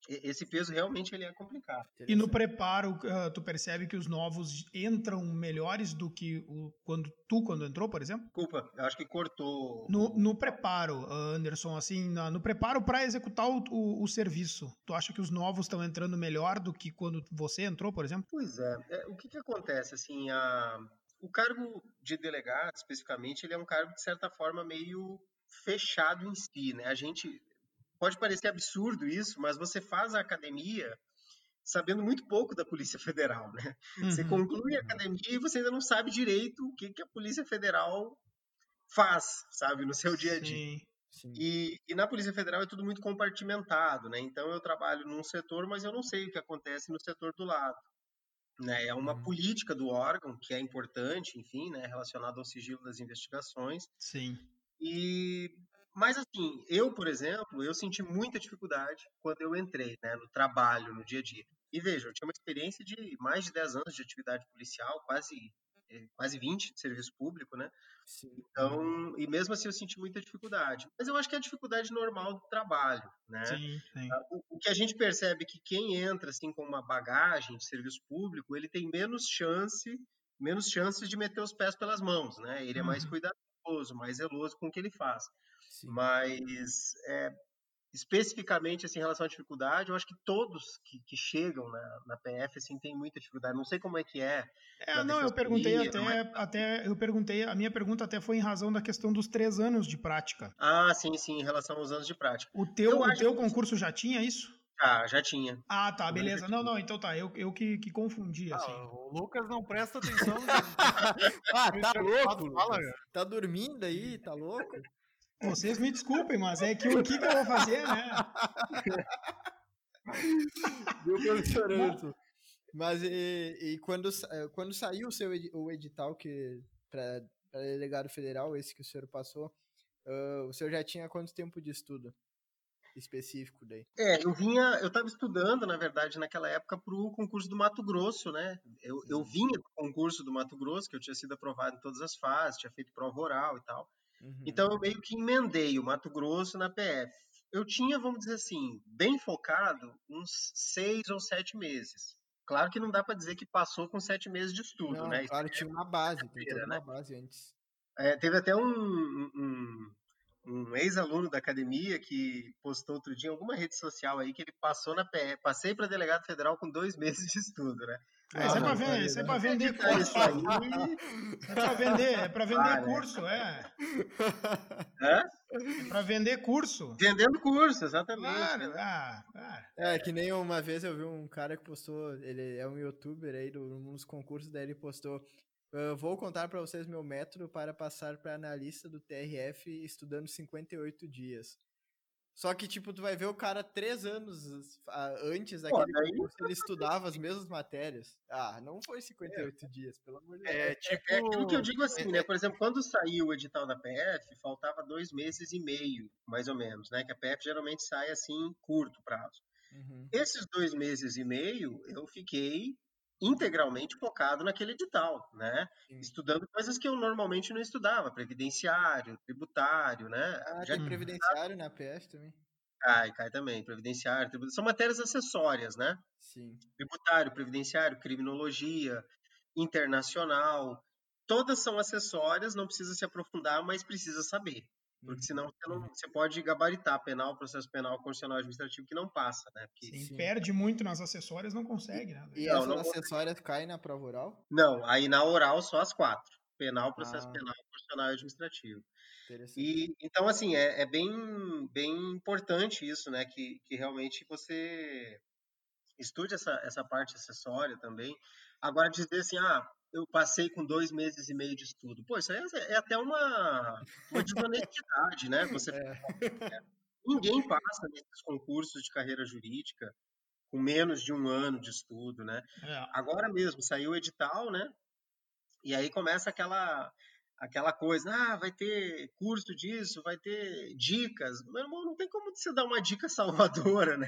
Esse peso realmente ele é complicado. E no preparo, uh, tu percebe que os novos entram melhores do que o, quando tu quando entrou, por exemplo? Desculpa, eu acho que cortou. No, no preparo, Anderson, assim, no, no preparo para executar o, o, o, serviço, tu acha que os novos estão entrando melhor do que quando você entrou, por exemplo? Pois é. é o que, que acontece, assim, a o cargo de delegado, especificamente, ele é um cargo, de certa forma, meio fechado em si, né? A gente... Pode parecer absurdo isso, mas você faz a academia sabendo muito pouco da Polícia Federal, né? Uhum. Você conclui a academia e você ainda não sabe direito o que, que a Polícia Federal faz, sabe, no seu dia a dia. Sim, sim. E, e, na Polícia Federal é tudo muito compartimentado, né? Então eu trabalho num setor, mas eu não sei o que acontece no setor do lado. Né? É uma uhum. política do órgão que é importante, enfim, né? relacionada ao sigilo das investigações. Sim. E mas assim, eu, por exemplo, eu senti muita dificuldade quando eu entrei, né, no trabalho, no dia a dia. E veja, eu tinha uma experiência de mais de 10 anos de atividade policial, quase é, quase 20 de serviço público, né? Sim. Então, e mesmo assim eu senti muita dificuldade. Mas eu acho que é a dificuldade normal do trabalho, né? Sim, sim. Ah, o, o, que a gente percebe é que quem entra assim com uma bagagem de serviço público, ele tem menos chance, menos chances de meter os pés pelas mãos, né? Ele é mais uhum. cuidadoso, mais zeloso com o que ele faz. Sim. Mas é, especificamente assim, em relação à dificuldade, eu acho que todos que, que chegam na, na, PF assim, têm muita dificuldade. Não sei como é que é. É, não, eu perguntei até, mas... até, eu perguntei, a minha pergunta até foi em razão da questão dos três anos de prática. Ah, sim, sim, em relação aos anos de prática. O teu, o teu concurso já tinha isso? Ah, já tinha. Ah, tá, beleza. Não, não, então tá. Eu, eu que, que confundi, ah, assim. O Lucas não presta atenção. [laughs] ah, tá louco. Fala, tá dormindo aí, tá louco? Vocês me desculpem, mas é que o que, que eu vou fazer, né? Viu, professor Anderson? Mas e, e, quando, eh, quando saiu o seu o edital que para delegado federal, esse que o senhor passou, uh, o senhor já tinha quanto tempo de estudo específico daí? É, eu vinha, eu estava estudando, na verdade, naquela época para o concurso do Mato Grosso, né? Eu, eu vinha do concurso do Mato Grosso, que eu tinha sido aprovado em todas as fases, tinha feito prova oral e tal. Uhum. Então eu meio que emendei o Mato Grosso na PF. Eu tinha, vamos dizer assim, bem focado uns seis ou sete meses. Claro que não dá para dizer que passou com sete meses de estudo, não, né? Claro, tinha uma base, toda uma né? base antes. É, teve até um, um, um ex-aluno da academia que postou outro dia em alguma rede social aí que ele passou na PF, passei para delegado federal com dois [laughs] meses de estudo, né? É, isso é pra, vender, isso é pra vender curso. Aí. É pra vender, é pra vender ah, curso, é. Hã? É pra vender curso. Vendendo curso, exatamente. Claro, ah, claro. É, que nem uma vez eu vi um cara que postou, ele é um youtuber aí, nos concursos, daí ele postou Uh, vou contar para vocês meu método para passar para analista do TRF estudando 58 dias. Só que, tipo, tu vai ver o cara três anos antes daquele Pô, concurso, ele estudava as mesmas matérias. Ah, não foi 58 é. dias, pelo amor de Deus. É, tipo... é aquilo que eu digo assim, né? Por exemplo, quando saiu o edital da PF, faltava dois meses e meio, mais ou menos, né? Que a PF geralmente sai assim, curto prazo. Uhum. Esses dois meses e meio, eu fiquei integralmente focado naquele edital, né? Sim. Estudando coisas que eu normalmente não estudava, previdenciário, tributário, né? Ah, Já tem previdenciário na PS também. Cai, cai também, previdenciário, tributário. São matérias acessórias, né? Sim. Tributário, previdenciário, criminologia, internacional, todas são acessórias, não precisa se aprofundar, mas precisa saber. Porque uhum. senão você, não, uhum. você pode gabaritar penal, processo penal, constitucional administrativo que não passa, né? Porque, sim, sim. perde muito nas acessórias, não consegue, né? E não, essas não acessórias caem na prova oral? Não, aí na oral só as quatro. Penal, processo ah. penal, constitucional e administrativo. E, então, assim, é, é, bem, bem importante isso, né? Que, que realmente você estude essa, essa parte acessória também. Agora, dizer assim, ah, eu passei com dois meses e meio de estudo. Pô, isso aí é, é até uma, uma desonestidade, né? Você, é. É, [laughs] ninguém passa nesses concursos de carreira jurídica com menos de um ano de estudo, né? É. Agora mesmo saiu o edital, né? E aí começa aquela aquela coisa, ah, vai ter curso disso, vai ter dicas. Meu irmão, não tem como você dar uma dica [laughs] salvadora, né?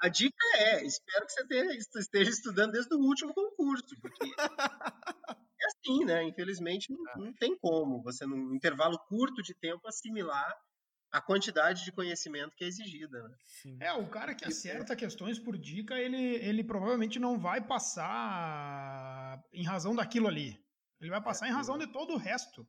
a dica é, espero que você esteja estudando desde o último concurso, porque é assim, né? Infelizmente, não, não tem como você, num intervalo curto de tempo, assimilar a quantidade de conhecimento que é exigida. Né? É, o cara que acerta questões por dica, ele, ele provavelmente não vai passar em razão daquilo ali. Ele vai passar é, em razão de todo o resto.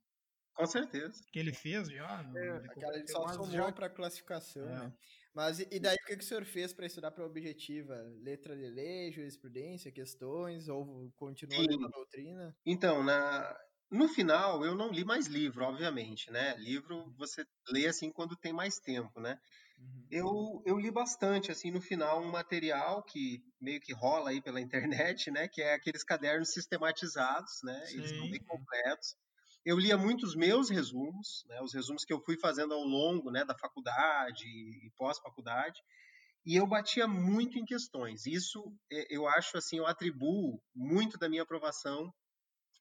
Com certeza. Que ele fez já. É, aquela ele só somou já... para classificação, é. né? Mas e daí o que, que o senhor fez para estudar para objetiva? Letra de lei, jurisprudência, questões, ou continuou na doutrina? Então, na, no final, eu não li mais livro, obviamente, né? Livro você lê assim quando tem mais tempo, né? Uhum. Eu, eu li bastante, assim, no final, um material que meio que rola aí pela [laughs] internet, né? Que é aqueles cadernos sistematizados, né? Sim. Eles estão bem completos. Eu lia muitos meus resumos, né? Os resumos que eu fui fazendo ao longo, né? Da faculdade e pós-faculdade. E eu batia muito em questões. Isso, é, eu acho, assim, eu atribuo muito da minha aprovação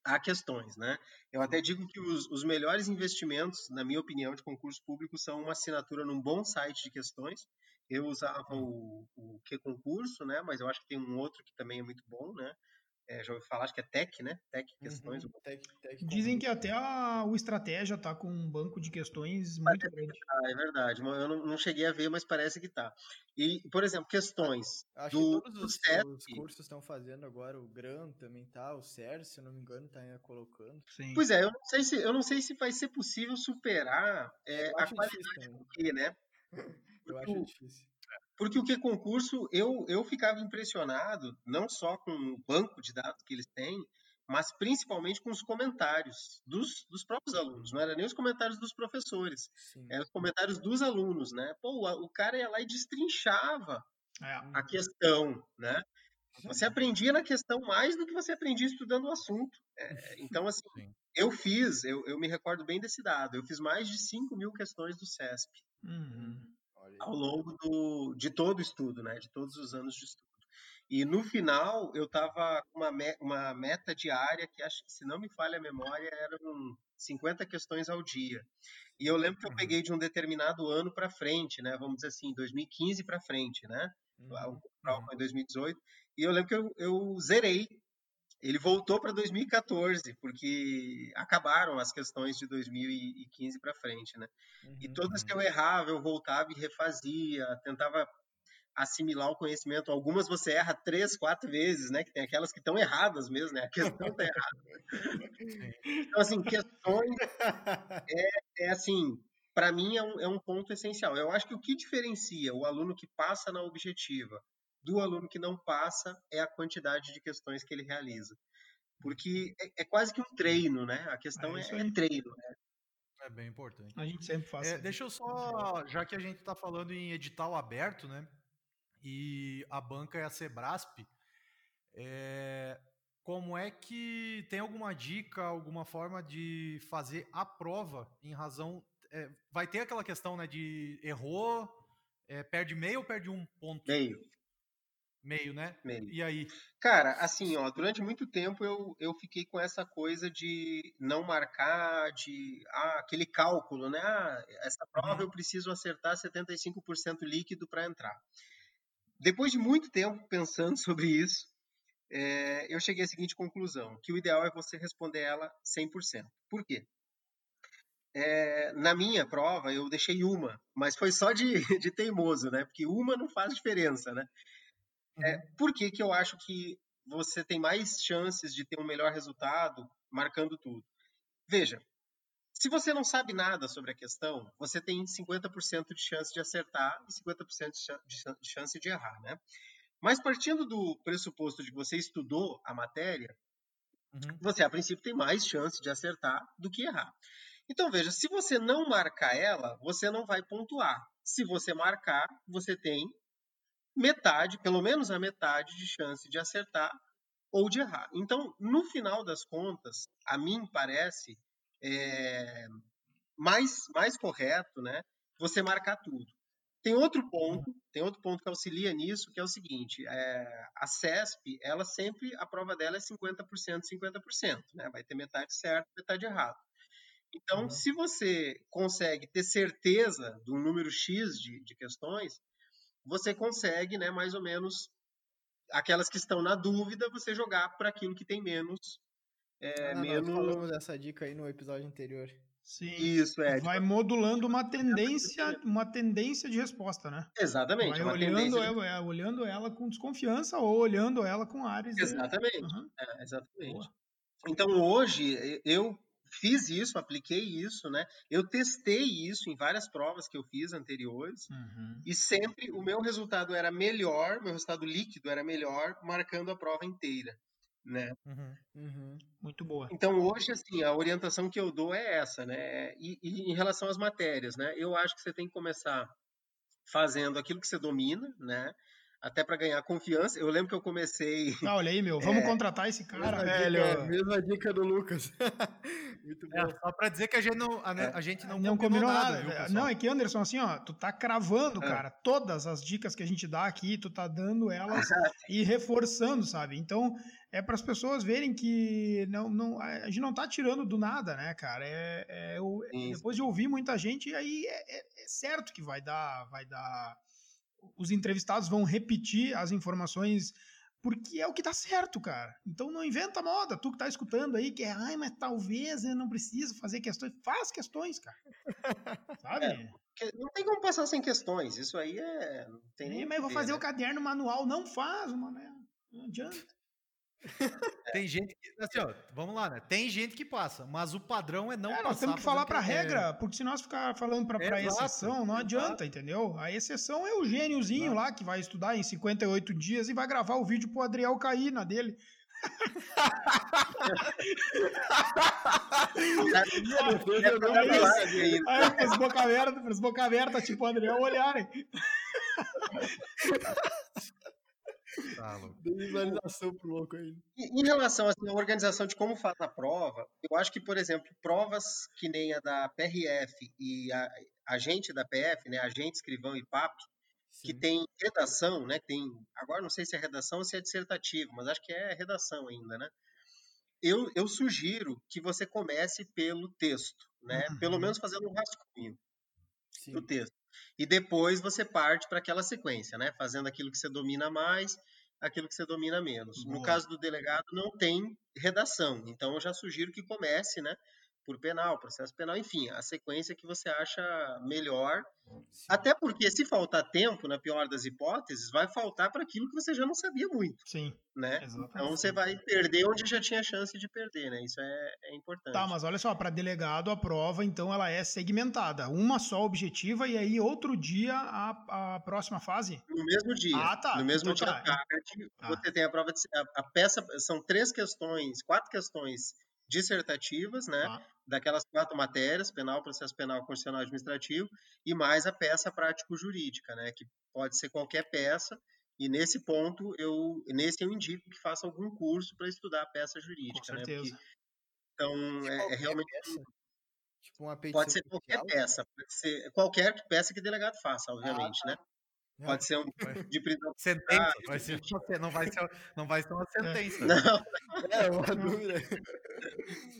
há questões, né? Eu até digo que os, os, melhores investimentos, na minha opinião, de concurso público são uma assinatura num bom site de questões. Eu usava o, o Que Concurso, né? Mas eu acho que tem um outro que também é muito bom, né? É, já ouvi falar, acho que é Tech, né? Tech Questões. Uhum, tech, tech Dizem que até a, o Estratégia está com um banco de questões muito grande. Ah, é verdade. Eu não, não, cheguei a ver, mas parece que está. E, por exemplo, questões acho do, que todos os, os cursos estão fazendo agora, o GRAM também tá, o CER, se eu não me engano, está colocando. Sim. Pois é, eu não sei se, eu não sei se vai ser possível superar é, a qualidade do que, né? [laughs] Eu acho difícil. Porque o que concurso, eu, eu ficava impressionado, não só com o banco de dados que eles têm, mas principalmente com os comentários dos, dos próprios alunos. Não era nem os comentários dos professores, Sim. eram os comentários dos alunos, né? Pô, o, o cara ia lá e destrinchava é. a questão, né? Você aprendia na questão mais do que você aprendia estudando o assunto. É, então, assim, [laughs] Sim. eu fiz, eu, eu me recordo bem desse dado, eu fiz mais de 5 mil questões do CESP. Uhum ao longo do, de todo o estudo, né? De todos os anos de estudo. E no final eu estava com uma, me, uma meta diária que acho que, se não me falha a memória, eram 50 questões ao dia. E eu lembro que eu uhum. peguei de um determinado ano para frente, né? Vamos dizer assim, 2015 para frente, né? Uhum. O prova foi em 2018. E eu lembro que eu, eu zerei ele voltou para 2014, porque acabaram as questões de 2015 para frente, né? Uhum, e todas que eu errava, eu voltava e refazia, tentava assimilar o conhecimento. Algumas você erra três, quatro vezes, né? Que tem aquelas que estão erradas mesmo, né? A questão está errada. Então, assim, questões é, é assim, para mim é um, é um ponto essencial. Eu acho que o que diferencia o aluno que passa na objetiva do aluno que não passa é a quantidade de questões que ele realiza. Porque é, é quase que um treino, né? A questão é, é, é treino. Né? É bem importante. A gente sempre faz. É, deixa eu só, já que a gente está falando em edital aberto, né? E a banca é a Sebrasp, é, como é que tem alguma dica, alguma forma de fazer a prova em razão. É, vai ter aquela questão né, de errou, é, perde meio ou perde um ponto? Meio. Meio, né? Meio. E aí? Cara, assim, ó, durante muito tempo eu, eu fiquei com essa coisa de não marcar, de ah, aquele cálculo, né? Ah, essa prova uhum. eu preciso acertar 75% líquido para entrar. Depois de muito tempo pensando [laughs] sobre isso, é, eu cheguei à seguinte conclusão: que o ideal é você responder ela 100%. Por quê? É, na minha prova eu deixei uma, mas foi só de, [laughs] de teimoso, né? Porque uma não faz diferença, né? É, uhum. por que, que eu acho que você tem mais chances de ter um melhor resultado marcando tudo? Veja, se você não sabe nada sobre a questão, você tem 50% de chance de acertar e 50% de chance de errar, né? Mas partindo do pressuposto de que você estudou a matéria, uhum. você a princípio tem mais chance de acertar do que errar. Então veja, se você não marcar ela, você não vai pontuar. Se você marcar, você tem metade, pelo menos a metade de chance de acertar ou de errar. Então, no final das contas, a mim parece é, mais, mais correto, né, você marcar tudo. Tem outro ponto, tem outro ponto que auxilia nisso, que é o seguinte: é, a CESP, ela sempre, a prova dela é 50%, 50%, né? Vai ter metade certo, metade errado. Então, uhum. se você consegue ter certeza do número X de, de questões, você consegue, né, mais ou menos, aquelas que estão na dúvida, você jogar para aquilo que tem menos. É, ah, menos... Nós falamos dessa dica aí no episódio anterior. Sim. Isso, é. Vai modulando uma tendência, uma tendência de resposta, né? Exatamente. Vai olhando, ela, é, olhando ela com desconfiança ou olhando ela com áreas. Exatamente. Uhum. É, exatamente. Boa. Então hoje eu fiz isso, apliquei isso, né? Eu testei isso em várias provas que eu fiz anteriores uhum. e sempre o meu resultado era melhor, meu resultado líquido era melhor, marcando a prova inteira, né? Uhum. Uhum. Muito boa. Então hoje assim a orientação que eu dou é essa, né? E, e em relação às matérias, né? Eu acho que você tem que começar fazendo aquilo que você domina, né? Até para ganhar confiança. Eu lembro que eu comecei. [laughs] Ah, olha aí, meu, vamos é... contratar esse cara, mesma velho. Dica, mesma dica do Lucas. [laughs] Muito é, bom. É, só para dizer que a gente não, a, é. a gente não, não combinou, combinou nada. nada não, é que Anderson, assim, ó, tu tá cravando, é. cara, todas as dicas que a gente dá aqui, tu tá dando elas [laughs] e reforçando, sabe? Então, é para as pessoas verem que não, não, a gente não tá tirando do nada, né, cara? É, é eu, depois de ouvir muita gente, aí é, é certo que vai dar, vai dar os entrevistados vão repetir as informações porque é o que tá certo, cara. Então não inventa moda. Tu que tá escutando aí, que é, ai, mas talvez eu não preciso fazer questões. Faz questões, cara. [laughs] Sabe? É, não tem como passar sem questões. Isso aí é. Não tem é, mas eu vou fazer né? o caderno manual. Não faz, mano. Não adianta. Tem gente que, assim, ó, vamos lá, né? Tem gente que passa, mas o padrão é não é, passar. Nós temos que falar para regra, porque se nós ficar falando para é, exceção, não adianta, entendeu? A exceção é o gêniozinho lá que vai estudar em 58 dias e vai gravar o vídeo pro Adriel cair na dele. [laughs] Aí, os boca aberta, os boca aberta, tipo o Adriel olharem. [laughs] Tá, visualização pro louco aí. Em relação assim, à organização de como faz a prova, eu acho que, por exemplo, provas que nem a da PRF e a, a gente da PF, né, agente, escrivão e PAP, Sim. que tem redação, né, tem, agora não sei se é redação ou se é dissertativo, mas acho que é redação ainda, né? Eu, eu sugiro que você comece pelo texto, né? Uhum. Pelo menos fazendo um rascunho Sim. do texto. E depois você parte para aquela sequência, né? Fazendo aquilo que você domina mais, aquilo que você domina menos. Boa. No caso do delegado, não tem redação. Então, eu já sugiro que comece, né? Por penal, processo penal, enfim, a sequência que você acha melhor. Sim. Até porque se faltar tempo, na pior das hipóteses, vai faltar para aquilo que você já não sabia muito. Sim. Né? Então você vai perder onde já tinha chance de perder, né? Isso é, é importante. Tá, mas olha só, para delegado a prova, então ela é segmentada, uma só objetiva e aí outro dia a, a próxima fase? No mesmo dia. Ah, tá. No mesmo então, dia tá. tarde, ah. você tem a prova de a, a peça são três questões, quatro questões dissertativas, né? Ah. Daquelas quatro matérias, penal, processo penal, constitucional administrativo, e mais a peça prático-jurídica, né? Que pode ser qualquer peça, e nesse ponto, eu, nesse eu indico que faça algum curso para estudar a peça jurídica, Com certeza. né? Porque, então, é, é, realmente... Peça? Tipo uma pode ser qualquer peça, pode ser qualquer peça que o delegado faça, obviamente, ah, tá. né? Pode ser um [laughs] de prisão. Sentença. Vai ser, não, vai ser, não vai ser uma é. sentença. Não. É uma dúvida.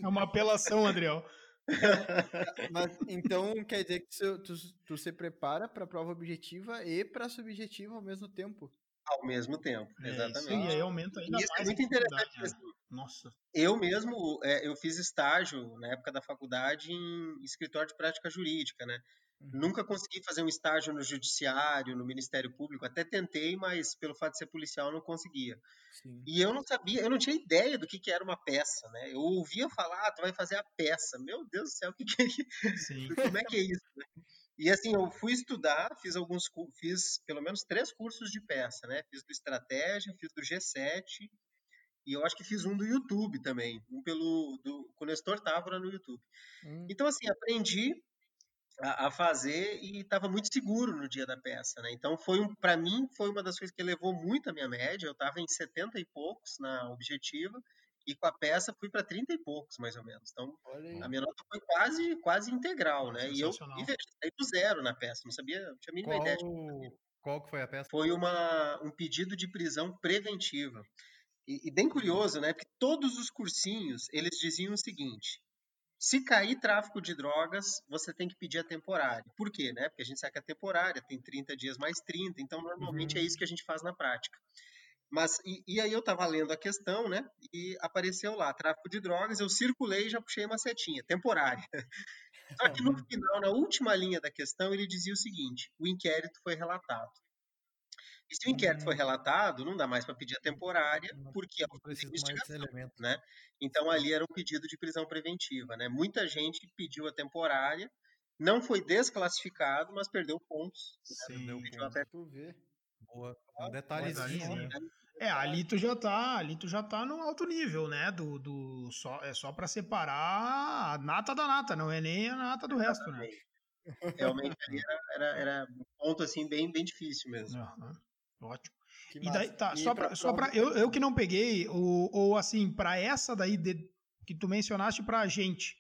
É uma apelação, Adriel. [laughs] Mas, então quer dizer que tu, tu, tu se prepara para a prova objetiva e para a subjetiva ao mesmo tempo? Ao mesmo tempo, é, exatamente. e aí aumenta ainda Isso é muito interessante. Né? Assim, Nossa. Eu mesmo, é, eu fiz estágio na época da faculdade em escritório de prática jurídica, né? Uhum. Nunca consegui fazer um estágio no judiciário, no Ministério Público, até tentei, mas pelo fato de ser policial não conseguia. Sim. E eu não sabia, eu não tinha ideia do que, que era uma peça, né? Eu ouvia falar, ah, tu vai fazer a peça. Meu Deus do céu, o que, que é? [laughs] Como é que é isso? Né? E assim, eu fui estudar, fiz alguns, fiz pelo menos três cursos de peça, né? Fiz do Estratégia, fiz do G7 e eu acho que fiz um do YouTube também, um pelo do, com o Nestor Távora no YouTube. Hum. Então assim, aprendi a, a fazer e estava muito seguro no dia da peça, né? Então foi um, para mim foi uma das coisas que levou muito a minha média. Eu estava em 70 e poucos na objetiva e com a peça fui para 30 e poucos mais ou menos. Então a minha nota foi quase quase integral, né? E eu e veja, saí do zero na peça, não sabia, não tinha a mínima qual, ideia de Qual que foi a peça? Foi uma um pedido de prisão preventiva. E, e bem curioso, né? Porque todos os cursinhos eles diziam o seguinte: se cair tráfico de drogas, você tem que pedir a temporária. Por quê? Né? Porque a gente sabe que a temporária tem 30 dias mais 30, então normalmente é uhum. é isso que a gente faz na prática. Mas, e, e, aí eu estava lendo a questão, né? E apareceu lá, tráfico de drogas, eu circulei e já puxei uma setinha, temporária. [laughs] Só que no final, na última linha da questão, ele dizia o seguinte: o inquérito foi relatado. E se o inquérito foi hum. relatado, não dá mais para pedir a temporária, porque é uma investigação, né? Então ali era um pedido de prisão preventiva, né? Muita gente pediu a temporária, não foi desclassificado, mas perdeu pontos. Sim, né? pediu até ver. Boa, um detalhezinho. Né? É, ali tu já tá, ali tu já tá no alto nível, né? Do, do só é só para separar a nata da nata, não é nem a nata do resto, né? Realmente ali era, era, era, um ponto assim bem bem difícil mesmo. Uhum. Ótimo. Que e daí, tá, e só para só pra, eu, eu que não peguei, ou, ou assim, para essa daí de, que tu mencionaste pra gente,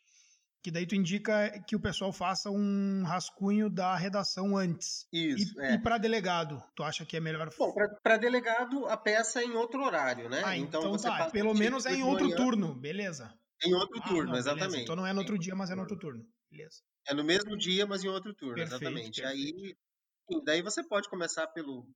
que daí tu indica que o pessoal faça um rascunho da redação antes. Isso. E, é. e para delegado, tu acha que é melhor? Bom, para delegado a peça é em outro horário, né? Ah, então, então tá, pelo menos é em outro manhã. turno, beleza. Em outro ah, turno, não, exatamente. Então não é no outro dia, mas é no outro turno. Beleza. É no mesmo dia, mas em outro turno, perfeito, exatamente. Perfeito. Aí, daí você pode começar pelo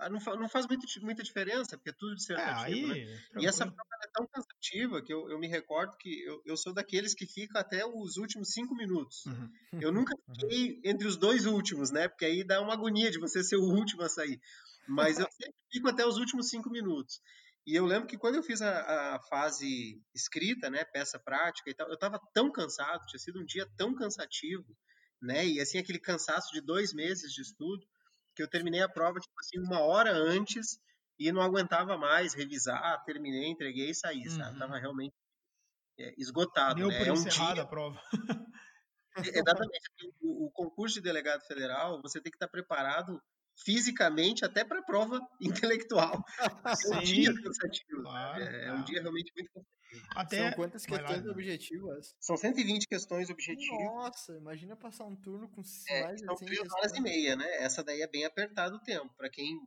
ah, não, não faz muito, muita diferença, porque é tudo dissertativo, é, aí, né? E essa prova é tão cansativa que eu, eu me recordo que eu, eu sou daqueles que ficam até os últimos cinco minutos. Uhum. Eu nunca [laughs] uhum. fiquei uhum. entre os dois últimos, né? Porque aí dá uma agonia de você ser o último a sair. Mas eu [laughs] sempre fico até os últimos cinco minutos. E eu lembro que quando eu fiz a, a, fase escrita, né, peça prática e tal, eu estava tão cansado, tinha sido um dia tão cansativo, né, e assim aquele cansaço de dois meses de estudo, que eu terminei a prova tipo assim uma hora antes e não aguentava mais revisar, terminei, entreguei e saí, uhum. sabe? Tava realmente é, esgotado, Deu né? por é um dia... a prova. [laughs] Exatamente. O, o, concurso de delegado federal, você tem que estar preparado fisicamente até para a prova [laughs] intelectual. É um dia cansativo. Claro, é, é, um dia realmente muito cansativo. Até... São quantas questões lá, objetivas? São 120 questões objetivas. Nossa, imagina passar um turno com é, mais são de 3 horas e meia, né? Essa daí é bem apertado o tempo. Para quem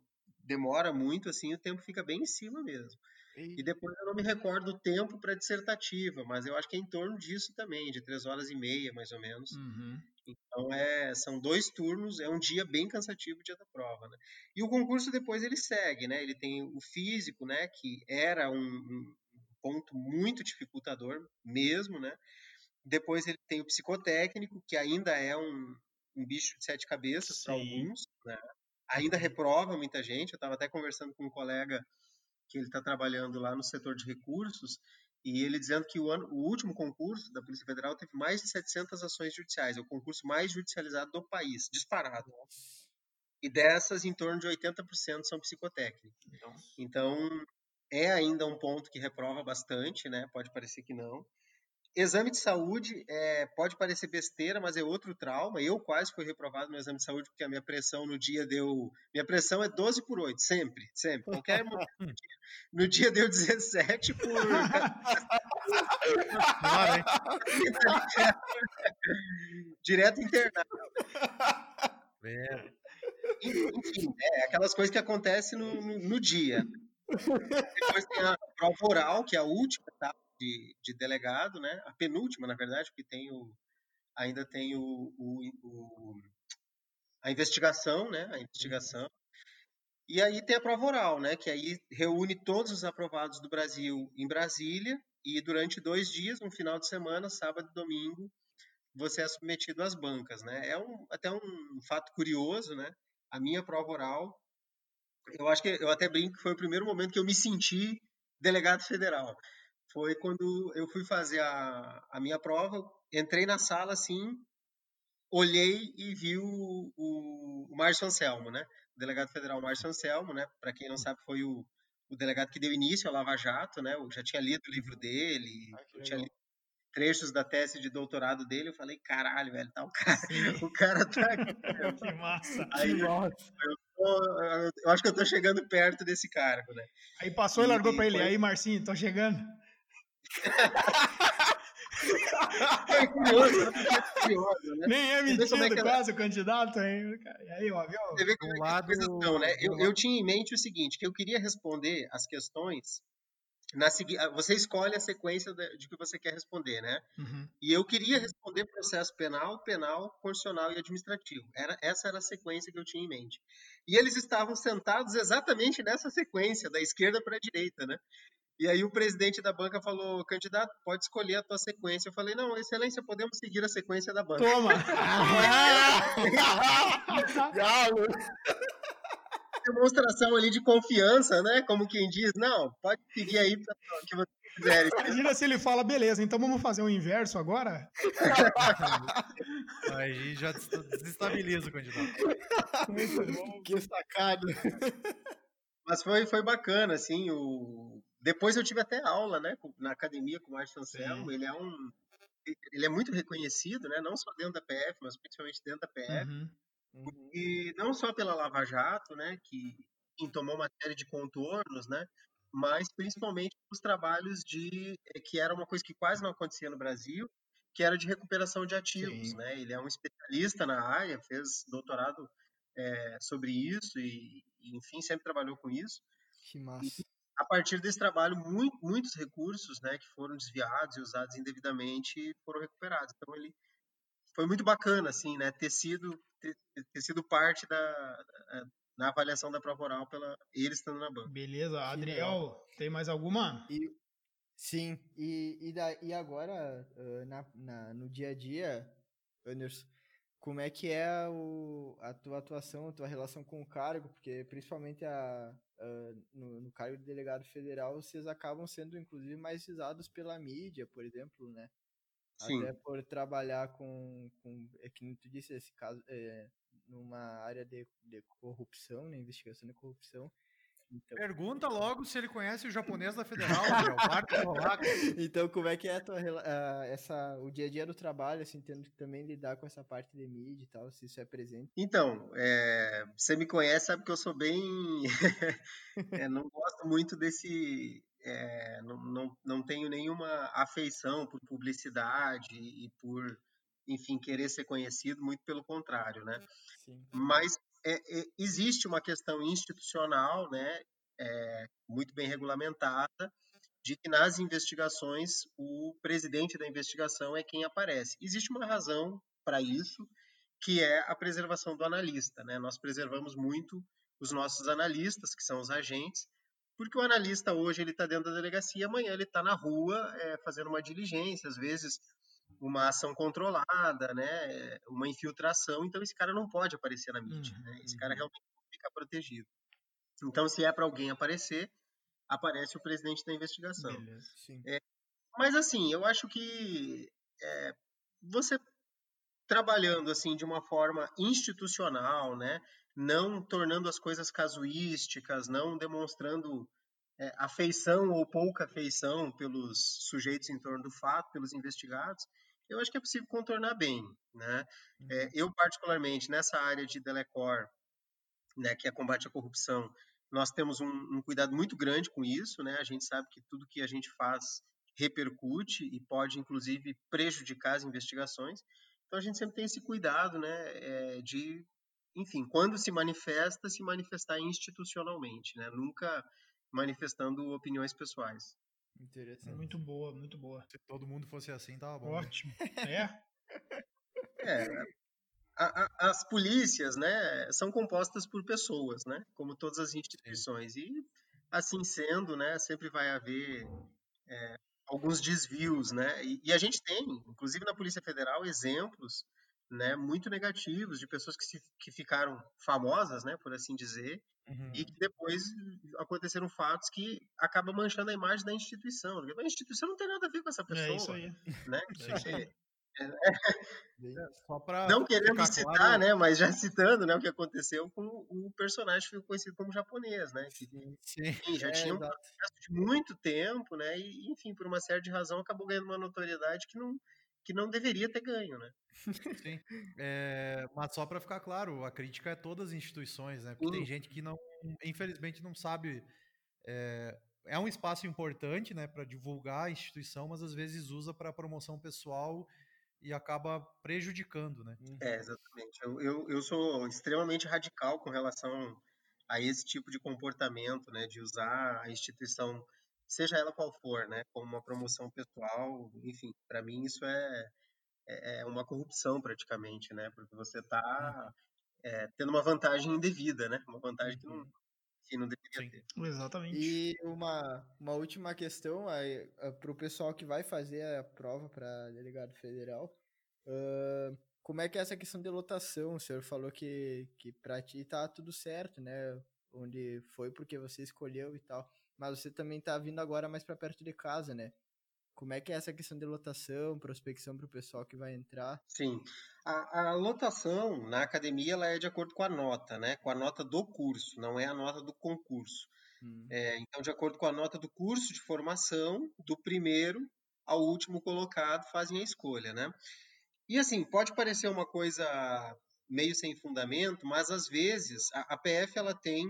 demora muito, assim, o tempo fica bem em cima mesmo. E, e depois eu não me recordo o tempo para dissertativa, mas eu acho que é em torno disso também, de três horas e meia, mais ou menos. Uhum. Então é, são dois turnos, é um dia bem cansativo o dia da prova, né? E o concurso depois ele segue, né? Ele tem o físico, né? Que era um, um ponto muito dificultador mesmo, né? Depois ele tem o psicotécnico, que ainda é um, um bicho de sete cabeças para alguns, né? Ainda reprova muita gente. Eu estava até conversando com um colega que ele está trabalhando lá no setor de recursos e ele dizendo que o, ano, o último concurso da Polícia Federal teve mais de 700 ações judiciais, é o concurso mais judicializado do país, disparado. E dessas, em torno de 80% são psicotécnicos. Então, é ainda um ponto que reprova bastante, né? Pode parecer que não. Exame de saúde é, pode parecer besteira, mas é outro trauma. Eu quase fui reprovado no exame de saúde porque a minha pressão no dia deu. Minha pressão é 12 por 8, sempre, sempre. Qualquer. [laughs] No dia deu 17 por. [laughs] Direto internado. É. Enfim, é aquelas coisas que acontecem no, no, no dia. Depois tem a prova oral, que é a última etapa de, de delegado, né? A penúltima, na verdade, porque tem o, ainda tem o, o, o, a investigação, né? A investigação. E aí tem a prova oral, né? Que aí reúne todos os aprovados do Brasil em Brasília e durante dois dias, um final de semana, sábado e domingo, você é submetido às bancas, né? É um, até um fato curioso, né? A minha prova oral, eu acho que eu até brinco que foi o primeiro momento que eu me senti delegado federal foi quando eu fui fazer a, a minha prova, entrei na sala assim, olhei e vi o, o, o Márcio Anselmo, né? O delegado federal Márcio Anselmo, né? Para quem não sabe, foi o, o delegado que deu início ao Lava Jato, né? Eu já tinha lido o livro dele, ah, tinha lido trechos da tese de doutorado dele, eu falei, caralho, velho, tá o [laughs] cara, o cara tá aqui. [laughs] que massa. Aí, que massa. Eu, eu, eu, acho que eu tô chegando perto desse cargo, né? Aí passou e, e largou para ele, foi... aí Marcinho, tô chegando. É curioso, é curioso, né? Nem é mentira é quase o candidato, hein? E aí, ó, viu? Você vê que um lado... Não, né? Eu, eu tinha em mente o seguinte, que eu queria responder as questões na ah, você escolhe a sequência de que você quer responder, né? Uhum. E eu queria responder processo penal, penal, constitucional e administrativo. Era, essa era a sequência que eu tinha em mente. E eles estavam sentados exatamente nessa sequência, da esquerda para a direita, né? E aí o presidente da banca falou, candidato, pode escolher a tua sequência. Eu falei, não, excelência, podemos seguir a sequência da banca. Toma! [laughs] Galo! Demonstração ali de confiança, né? Como quem diz, não, pode seguir aí para o que você quiser. Imagina se ele fala, beleza, então vamos fazer o inverso agora? [laughs] aí já desestabiliza o candidato. Muito bom. Que sacado. Mas foi, foi bacana, assim, o, depois eu tive até aula, né, na academia com o Márcio Anselmo. Ele é um, ele é muito reconhecido, né, não só dentro da PF, mas principalmente dentro da PF. Uhum. Uhum. E não só pela Lava Jato, né, que tomou uma série de contornos, né, mas principalmente os trabalhos de eh, que era uma coisa que quase não acontecia no Brasil, que era de recuperação de ativos, Sim. né? Ele é um especialista na área, fez doutorado é, sobre isso e, enfim, sempre trabalhou com isso. Que massa a partir desse trabalho, muito, muitos recursos né, que foram desviados e usados indevidamente foram recuperados. Então, ele foi muito bacana assim, né, ter, sido, ter, ter sido parte da, na avaliação da prova oral pela ele estando na banca. Beleza, Adriel, tem mais alguma? E, sim, e, e, da, e agora, na, na, no dia a dia, Anderson, como é que é o, a tua atuação, a tua relação com o cargo, porque principalmente a, a no, no, cargo de delegado federal, vocês acabam sendo inclusive mais visados pela mídia, por exemplo, né? Sim. Até por trabalhar com, com é que tu disse esse caso, é, numa área de, de corrupção, né, investigação de corrupção, então... Pergunta logo se ele conhece o japonês da Federal, Então, como é que é tua, uh, essa, o dia a dia do trabalho, assim, tendo que também lidar com essa parte de mídia e tal, se isso é presente? Então, é, você me conhece, sabe que eu sou bem... [laughs] é, não gosto muito desse... É, não, não, não tenho nenhuma afeição por publicidade e por, enfim, querer ser conhecido, muito pelo contrário, né? Sim. Mas é, é, existe uma questão institucional, né, é, muito bem regulamentada, de que nas investigações o presidente da investigação é quem aparece. Existe uma razão para isso, que é a preservação do analista. Né? Nós preservamos muito os nossos analistas, que são os agentes, porque o analista hoje ele está dentro da delegacia, amanhã ele está na rua é, fazendo uma diligência, às vezes uma ação controlada, né, uma infiltração, então esse cara não pode aparecer na mídia, uhum, né? esse cara uhum. realmente fica protegido. Então, se é para alguém aparecer, aparece o presidente da investigação. É, mas assim, eu acho que é, você trabalhando assim de uma forma institucional, né, não tornando as coisas casuísticas, não demonstrando é, afeição ou pouca afeição pelos sujeitos em torno do fato, pelos investigados, eu acho que é possível contornar bem. Né? É, eu, particularmente, nessa área de Delecor, né, que é combate à corrupção, nós temos um, um, cuidado muito grande com isso. Né? A gente sabe que tudo que a gente faz repercute e pode, inclusive, prejudicar as investigações. Então, a gente sempre tem esse cuidado né, é, de, enfim, quando se manifesta, se manifestar institucionalmente, né? nunca manifestando opiniões pessoais. Interessante. Muito boa, muito boa. Se todo mundo fosse assim, tava bom. Né? Ótimo. É. [laughs] é. A, a, as polícias, né, são compostas por pessoas, né, como todas as instituições. E assim sendo, né, sempre vai haver é, alguns desvios, né. E, e, a gente tem, inclusive na Polícia Federal, exemplos, né, muito negativos de pessoas que, se, que ficaram famosas, né, por assim dizer, Uhum. E que depois aconteceram fatos que acabam manchando a imagem da instituição. A instituição não tem nada a ver com essa pessoa. É isso aí. Né? [laughs] É [laughs] não querendo citar, claro... né, mas já citando, né, o que aconteceu com o personagem que ficou conhecido como japonês, né, que sim. já é, tinha um processo de muito tempo, né, e enfim, por uma série de razão acabou ganhando uma notoriedade que não que não deveria ter ganho, né? Sim. É, mas só para ficar claro, a crítica é todas as instituições, né? Porque tem gente que não, infelizmente, não sabe. É, é um espaço importante, né, para divulgar a instituição, mas às vezes usa para promoção pessoal e acaba prejudicando, né? É, exatamente. Eu, eu, eu sou extremamente radical com relação a esse tipo de comportamento, né, de usar a instituição seja ela qual for, né, como uma promoção pessoal, enfim, para mim isso é, é, é uma corrupção praticamente, né, porque você está é, tendo uma vantagem indevida, né, uma vantagem que não, uhum. que não deveria Sim. ter. Exatamente. E uma, uma última questão para o pessoal que vai fazer a prova para delegado federal, uh, como é que é essa questão de lotação? O senhor falou que, que para ti tá tudo certo, né, onde foi porque você escolheu e tal mas você também está vindo agora mais para perto de casa, né? Como é que é essa questão de lotação, prospecção para o pessoal que vai entrar? Sim, a, a, lotação na academia ela é de acordo com a nota, né? Com a nota do curso, não é a nota do concurso. Hum. É, então, de acordo com a nota do curso de formação, do primeiro ao último colocado fazem a escolha, né? E assim, pode parecer uma coisa meio sem fundamento, mas às vezes a, a PF ela tem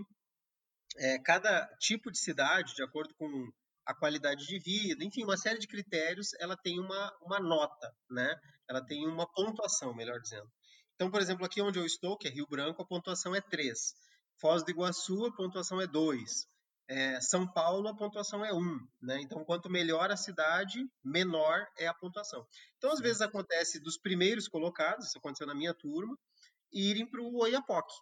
é, cada tipo de cidade, de acordo com a qualidade de vida, enfim, uma série de critérios, ela tem uma, uma nota, né? Ela tem uma pontuação, melhor dizendo. Então, por exemplo, aqui onde eu estou, que é Rio Branco, a pontuação é 3. Foz do Iguaçu, a pontuação é 2. É, São Paulo, a pontuação é 1. Né? Então, quanto melhor a cidade, menor é a pontuação. Então, às vezes acontece dos primeiros colocados, isso aconteceu na minha turma, irem para o Oiapoque.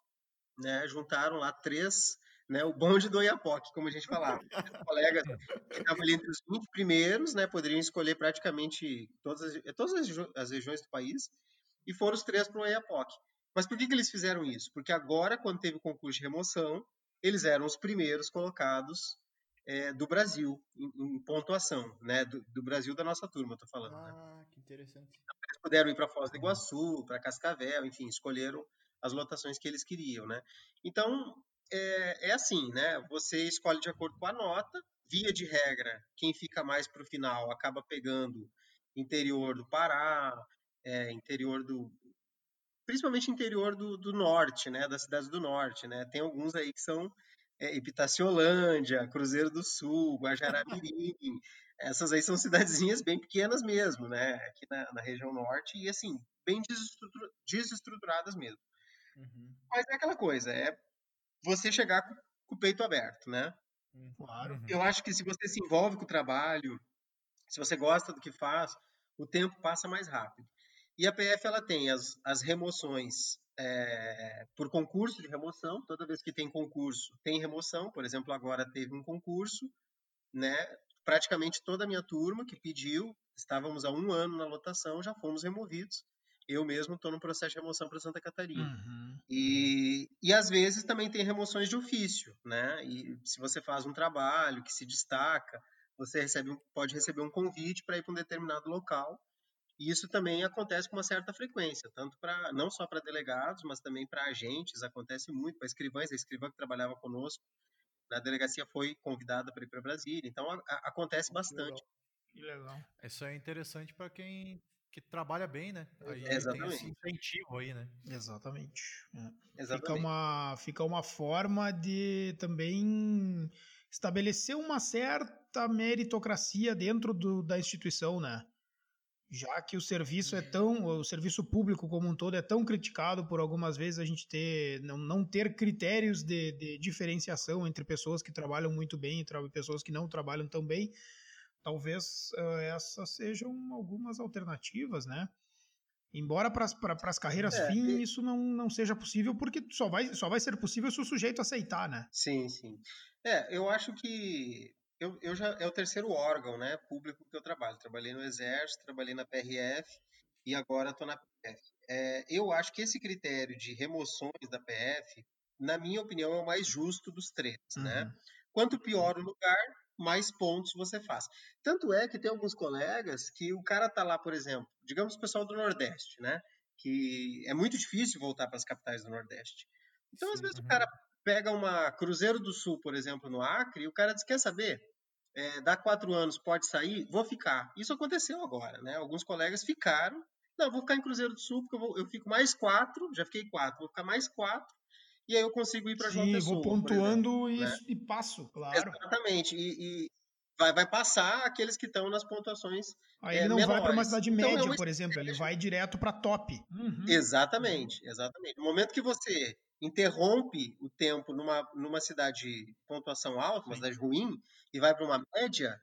né, juntaram lá três, né, o bonde do Oiapoque, como a gente falava. Os colegas [laughs] que estavam ali entre os 20 primeiros, né, poderiam escolher praticamente todas as, todas as regiões do país, e foram os três para o Oiapoque. Mas por que, que eles fizeram isso? Porque agora, quando teve o concurso de remoção, eles eram os primeiros colocados é, do Brasil em, em pontuação, né? Do, do, Brasil da nossa turma, estou falando. Né? Ah, né? que interessante. Então, eles puderam ir para Foz do Iguaçu, para Cascavel, enfim, escolheram as lotações que eles queriam, né? Então é, é assim, né? Você escolhe de acordo com a nota. Via de regra, quem fica mais para o final acaba pegando interior do Pará, é, interior do principalmente interior do, do norte, né, das cidades do norte, né? Tem alguns aí que são é, Epitaciolândia, Cruzeiro do Sul, Guajará-Mirim. [laughs] Essas aí são cidadezinhas bem pequenas mesmo, né? Aqui na, na região norte e assim bem desestruturadas mesmo. Uhum. Mas é aquela coisa, é você chegar com, com o peito aberto, né? Hum, claro. Uhum. Eu acho que se você se envolve com o trabalho, se você gosta do que faz, o tempo passa mais rápido. E a PF ela tem as, as remoções é, por concurso de remoção. Toda vez que tem concurso, tem remoção. Por exemplo, agora teve um concurso, né? Praticamente toda a minha turma que pediu, estávamos há um ano na lotação, já fomos removidos. Eu mesmo estou no processo de remoção para Santa Catarina. Uhum. E, e às vezes também tem remoções de ofício, né? E se você faz um trabalho que se destaca, você recebe, pode receber um convite para ir para um determinado local. E isso também acontece com uma certa frequência, tanto para não só para delegados, mas também para agentes. Acontece muito para escrivães. A escrivã que trabalhava conosco na delegacia foi convidada para ir para Brasília. Então a, a, acontece bastante. Que legal. Isso é interessante para quem que trabalha bem, né? Aí Exatamente. tem esse incentivo aí, né? Exatamente. É. Exatamente. Fica, uma, fica uma forma de também estabelecer uma certa meritocracia dentro do, da instituição, né? Já que o serviço é tão, o serviço público como um todo é tão criticado por algumas vezes a gente ter, não, não ter critérios de, de diferenciação entre pessoas que trabalham muito bem e pessoas que não trabalham tão bem, talvez uh, essas sejam algumas alternativas, né? Embora para as carreiras é, fim e... isso não, não seja possível, porque só vai, só vai ser possível se o sujeito aceitar, né? Sim, sim. É, eu acho que eu, eu já é o terceiro órgão, né, público que eu trabalho. Trabalhei no Exército, trabalhei na PRF e agora estou na PF. É, eu acho que esse critério de remoções da PF, na minha opinião, é o mais justo dos três, né? uhum. né? Quanto pior o lugar, mais pontos você faz. Tanto é que tem alguns colegas que o cara tá lá, por exemplo, digamos o pessoal do Nordeste, né? Que é muito difícil voltar para as capitais do Nordeste. Então, Sim, às vezes, uhum. o cara pega uma Cruzeiro do Sul, por exemplo, no Acre, e o cara diz: quer saber? É, dá quatro anos, pode sair, vou ficar. Isso aconteceu agora, né? Alguns colegas ficaram. Não, vou ficar em Cruzeiro do Sul, porque eu, vou, eu fico mais quatro, já fiquei quatro, vou ficar mais quatro, e aí eu consigo ir para João Sim, Pessoa. vou pontuando exemplo, né? e, passo, claro. Exatamente, e, e vai, vai passar aqueles que estão nas pontuações Aí ele é, não menores. vai para uma cidade então, média, é uma... por exemplo, ele vai direto para top. Uhum. Exatamente, exatamente. No momento que você interrompe o tempo numa, numa cidade de pontuação alta, uma cidade ruim, e vai para uma média,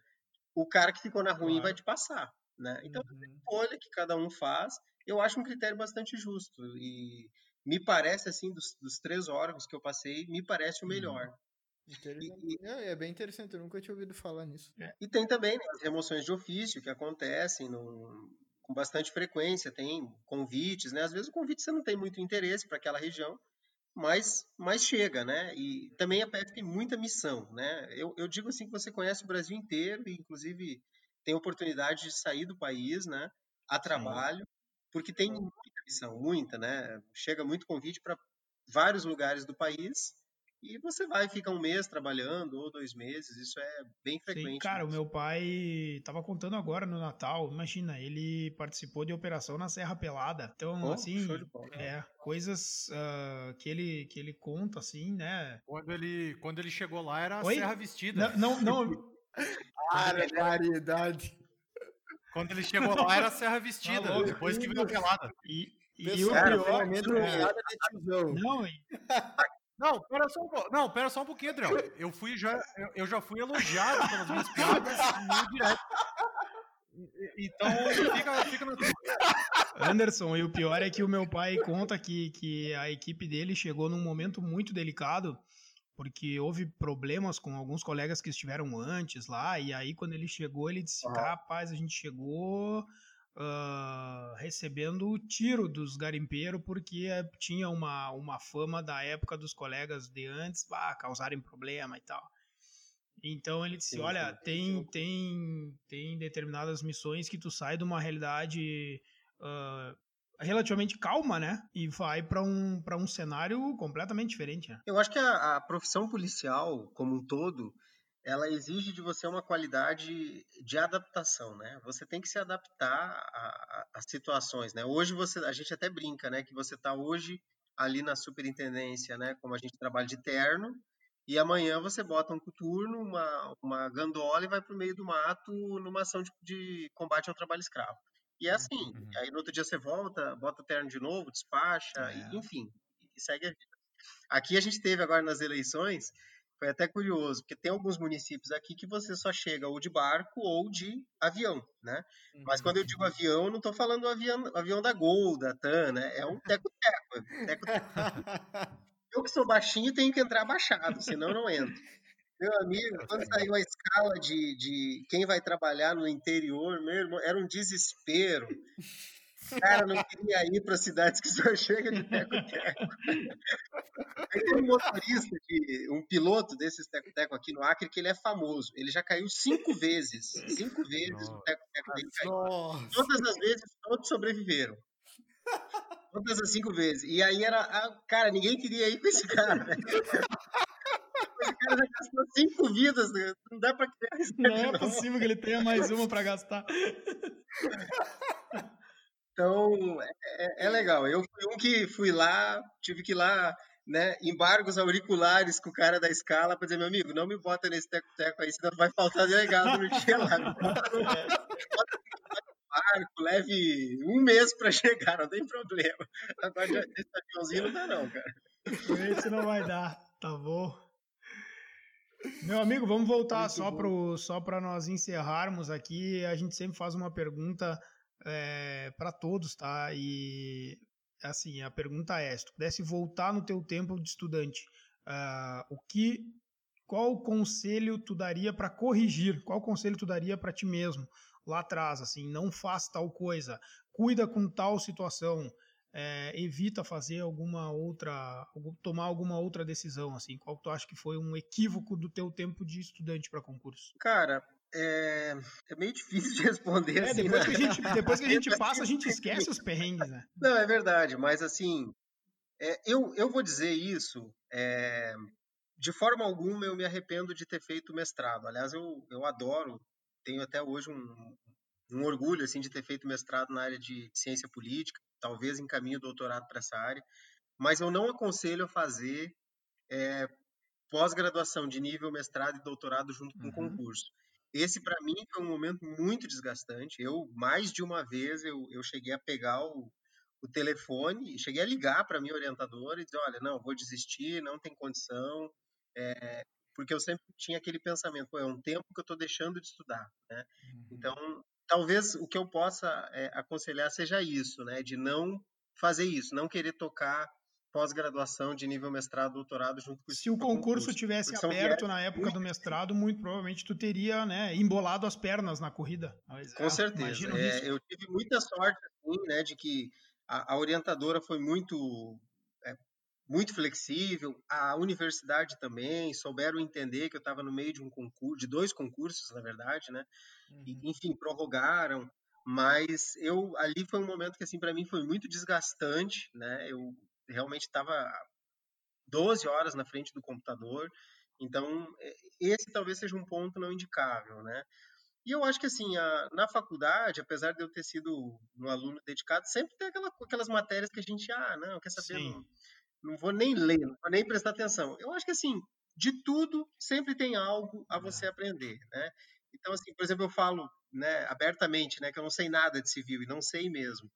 o cara que ficou na ruim claro. vai te passar. Né? Então, uhum. a escolha que cada um faz, eu acho um critério bastante justo. E me parece, assim, dos, dos três órgãos que eu passei, me parece o uhum. melhor. E, é, é, bem interessante, eu nunca tinha ouvido falar nisso. É. E tem também né, as remoções de ofício que acontecem no, com bastante frequência, tem convites, né? Às vezes o convite você não tem muito interesse para aquela região, mas, mas chega, né? E também a PF tem muita missão, né? Eu, eu digo assim que você conhece o Brasil inteiro e inclusive tem oportunidade de sair do país, né? A trabalho, Sim. porque tem muita missão, muita, né? Chega muito convite para vários lugares do país e você vai, fica um mês trabalhando, ou dois meses, isso é bem frequente. Sim, cara, o meu pai estava contando agora no Natal, imagina, ele participou de operação na Serra Pelada. Então, oh, assim, é, coisas uh, que, ele, que ele conta, assim, né? Quando ele, quando ele chegou lá, era a Oi? Serra Vestida. Não, não. não... [laughs] Barbaridade. Quando ele chegou lá, era a Serra Vestida, ah, depois que virou pelada. E, e o pior... É, não, não, pera só um pouco. Não, pera só um pouquinho, Adriel. Eu fui já, eu, eu já fui elogiado pelas minhas piadas no direto. Então, fica, fica no Anderson, e o pior é que o meu pai conta que, que a equipe dele chegou num momento muito delicado, porque houve problemas com alguns colegas que estiveram antes lá, e aí quando ele chegou, ele disse, rapaz, a gente chegou uh, recebendo o tiro dos garimpeiros, porque tinha uma, uma fama da época dos colegas de antes, bah, causarem problema e tal. Então ele disse, sim, olha, sim, tem, sim. tem, tem determinadas missões que tu sai de uma realidade uh, relativamente calma, né? E vai para um, um cenário completamente diferente. Né? Eu acho que a, a, profissão policial, como um todo, ela exige de você uma qualidade de adaptação, né? Você tem que se adaptar às situações, né? Hoje você, a gente até brinca, né? Que você está hoje ali na superintendência, né? Como a gente trabalha de terno, e amanhã você bota um coturno, uma, uma gandola e vai para o meio do mato numa ação de, de combate ao trabalho escravo. E é assim, uhum. aí no outro dia você volta, bota o terno de novo, despacha, é. e, enfim, e segue a vida. Aqui a gente teve agora nas eleições, foi até curioso, porque tem alguns municípios aqui que você só chega ou de barco ou de avião, né? Uhum. Mas quando eu digo uhum. avião, eu não estou falando do avião, avião da Gol, da TAM, né? É um teco-teco. teco -teco. eu que sou baixinho tenho que entrar baixado, senão não entro. Meu amigo, quando [laughs] saiu a escala de, de quem vai trabalhar no interior, meu irmão, era um desespero. Cara, não queria ir para cidades que só chega de teco-teco. Aí tem um motorista, de, um piloto desses teco-teco aqui no Acre, que ele é famoso. Ele já caiu cinco vezes. Cinco vezes o teco-teco dele caiu. Todas as vezes, todos sobreviveram. Todas as cinco vezes. E aí era. Cara, ninguém queria ir com esse cara. Esse cara já gastou cinco vidas, né? não dá pra criar isso. Não é possível que ele tenha mais uma pra gastar. Então, é, é, é, legal. Eu fui um que fui lá, tive que ir lá, né, embargos auriculares com o cara da escala para dizer, meu amigo, não me bota nesse teco-teco aí, senão vai faltar delegado no dia lá. [laughs] barco, leve um mês para chegar, não tem problema. Agora, esse aviãozinho não dá não, cara. Esse não vai dar, tá bom. Meu amigo, vamos voltar Muito só para só para nós encerrarmos aqui. A gente sempre faz uma pergunta é, para todos, tá? E assim, a pergunta é: se tu pudesse voltar no teu tempo de estudante, uh, o que, qual conselho tu daria para corrigir? Qual conselho tu daria para ti mesmo lá atrás? Assim, não faz tal coisa, cuida com tal situação é, evita fazer alguma outra, tomar alguma outra decisão, assim? Qual tu acha que foi um equívoco do teu tempo de estudante para concurso? Cara, é, é, meio difícil de responder. É, assim, depois, né? que a gente, depois que a gente [laughs] passa, a gente esquece os perrengues, né? Não, é verdade, mas assim, é, eu, eu vou dizer isso, é, de forma alguma eu me arrependo de ter feito mestrado. Aliás, eu, eu adoro, tenho até hoje um, um orgulho assim de ter feito mestrado na área de ciência política, talvez encaminhe o doutorado para essa área, mas eu não aconselho a fazer é, pós-graduação de nível mestrado e doutorado junto com uhum. concurso. Esse, para mim, foi um momento muito desgastante. Eu, mais de uma vez, eu, eu cheguei a pegar o, o telefone e cheguei a ligar para minha orientadora e dizer, olha, não, vou desistir, não tem condição, é, porque eu sempre tinha aquele pensamento, é um tempo que eu estou deixando de estudar, né? Uhum. Então, talvez o que eu possa é, aconselhar seja isso, né? De não fazer isso, não querer tocar pós-graduação de nível mestrado, doutorado junto com Se o concurso, concurso tivesse aberto na época do mestrado, muito provavelmente tu teria, né, embolado as pernas na corrida. Mas, com é, certeza. É, eu tive muita sorte, assim, né, de que a, a orientadora foi muito é, muito flexível, a universidade também souberam entender que eu estava no meio de um concurso, de dois concursos, na verdade, né? Uhum. E, enfim, prorrogaram, mas eu ali foi um momento que assim para mim foi muito desgastante, né? Eu realmente estava 12 horas na frente do computador, então esse talvez seja um ponto não indicável, né? E eu acho que assim, a, na faculdade, apesar de eu ter sido um aluno dedicado, sempre tem aquela, aquelas matérias que a gente, ah, não, quer saber, não, não, vou nem ler, não vou nem prestar atenção. Eu acho que assim, de tudo sempre tem algo a você é. aprender, né? Então, assim, por exemplo, eu falo né, abertamente né, que eu não sei nada de civil, e não sei mesmo.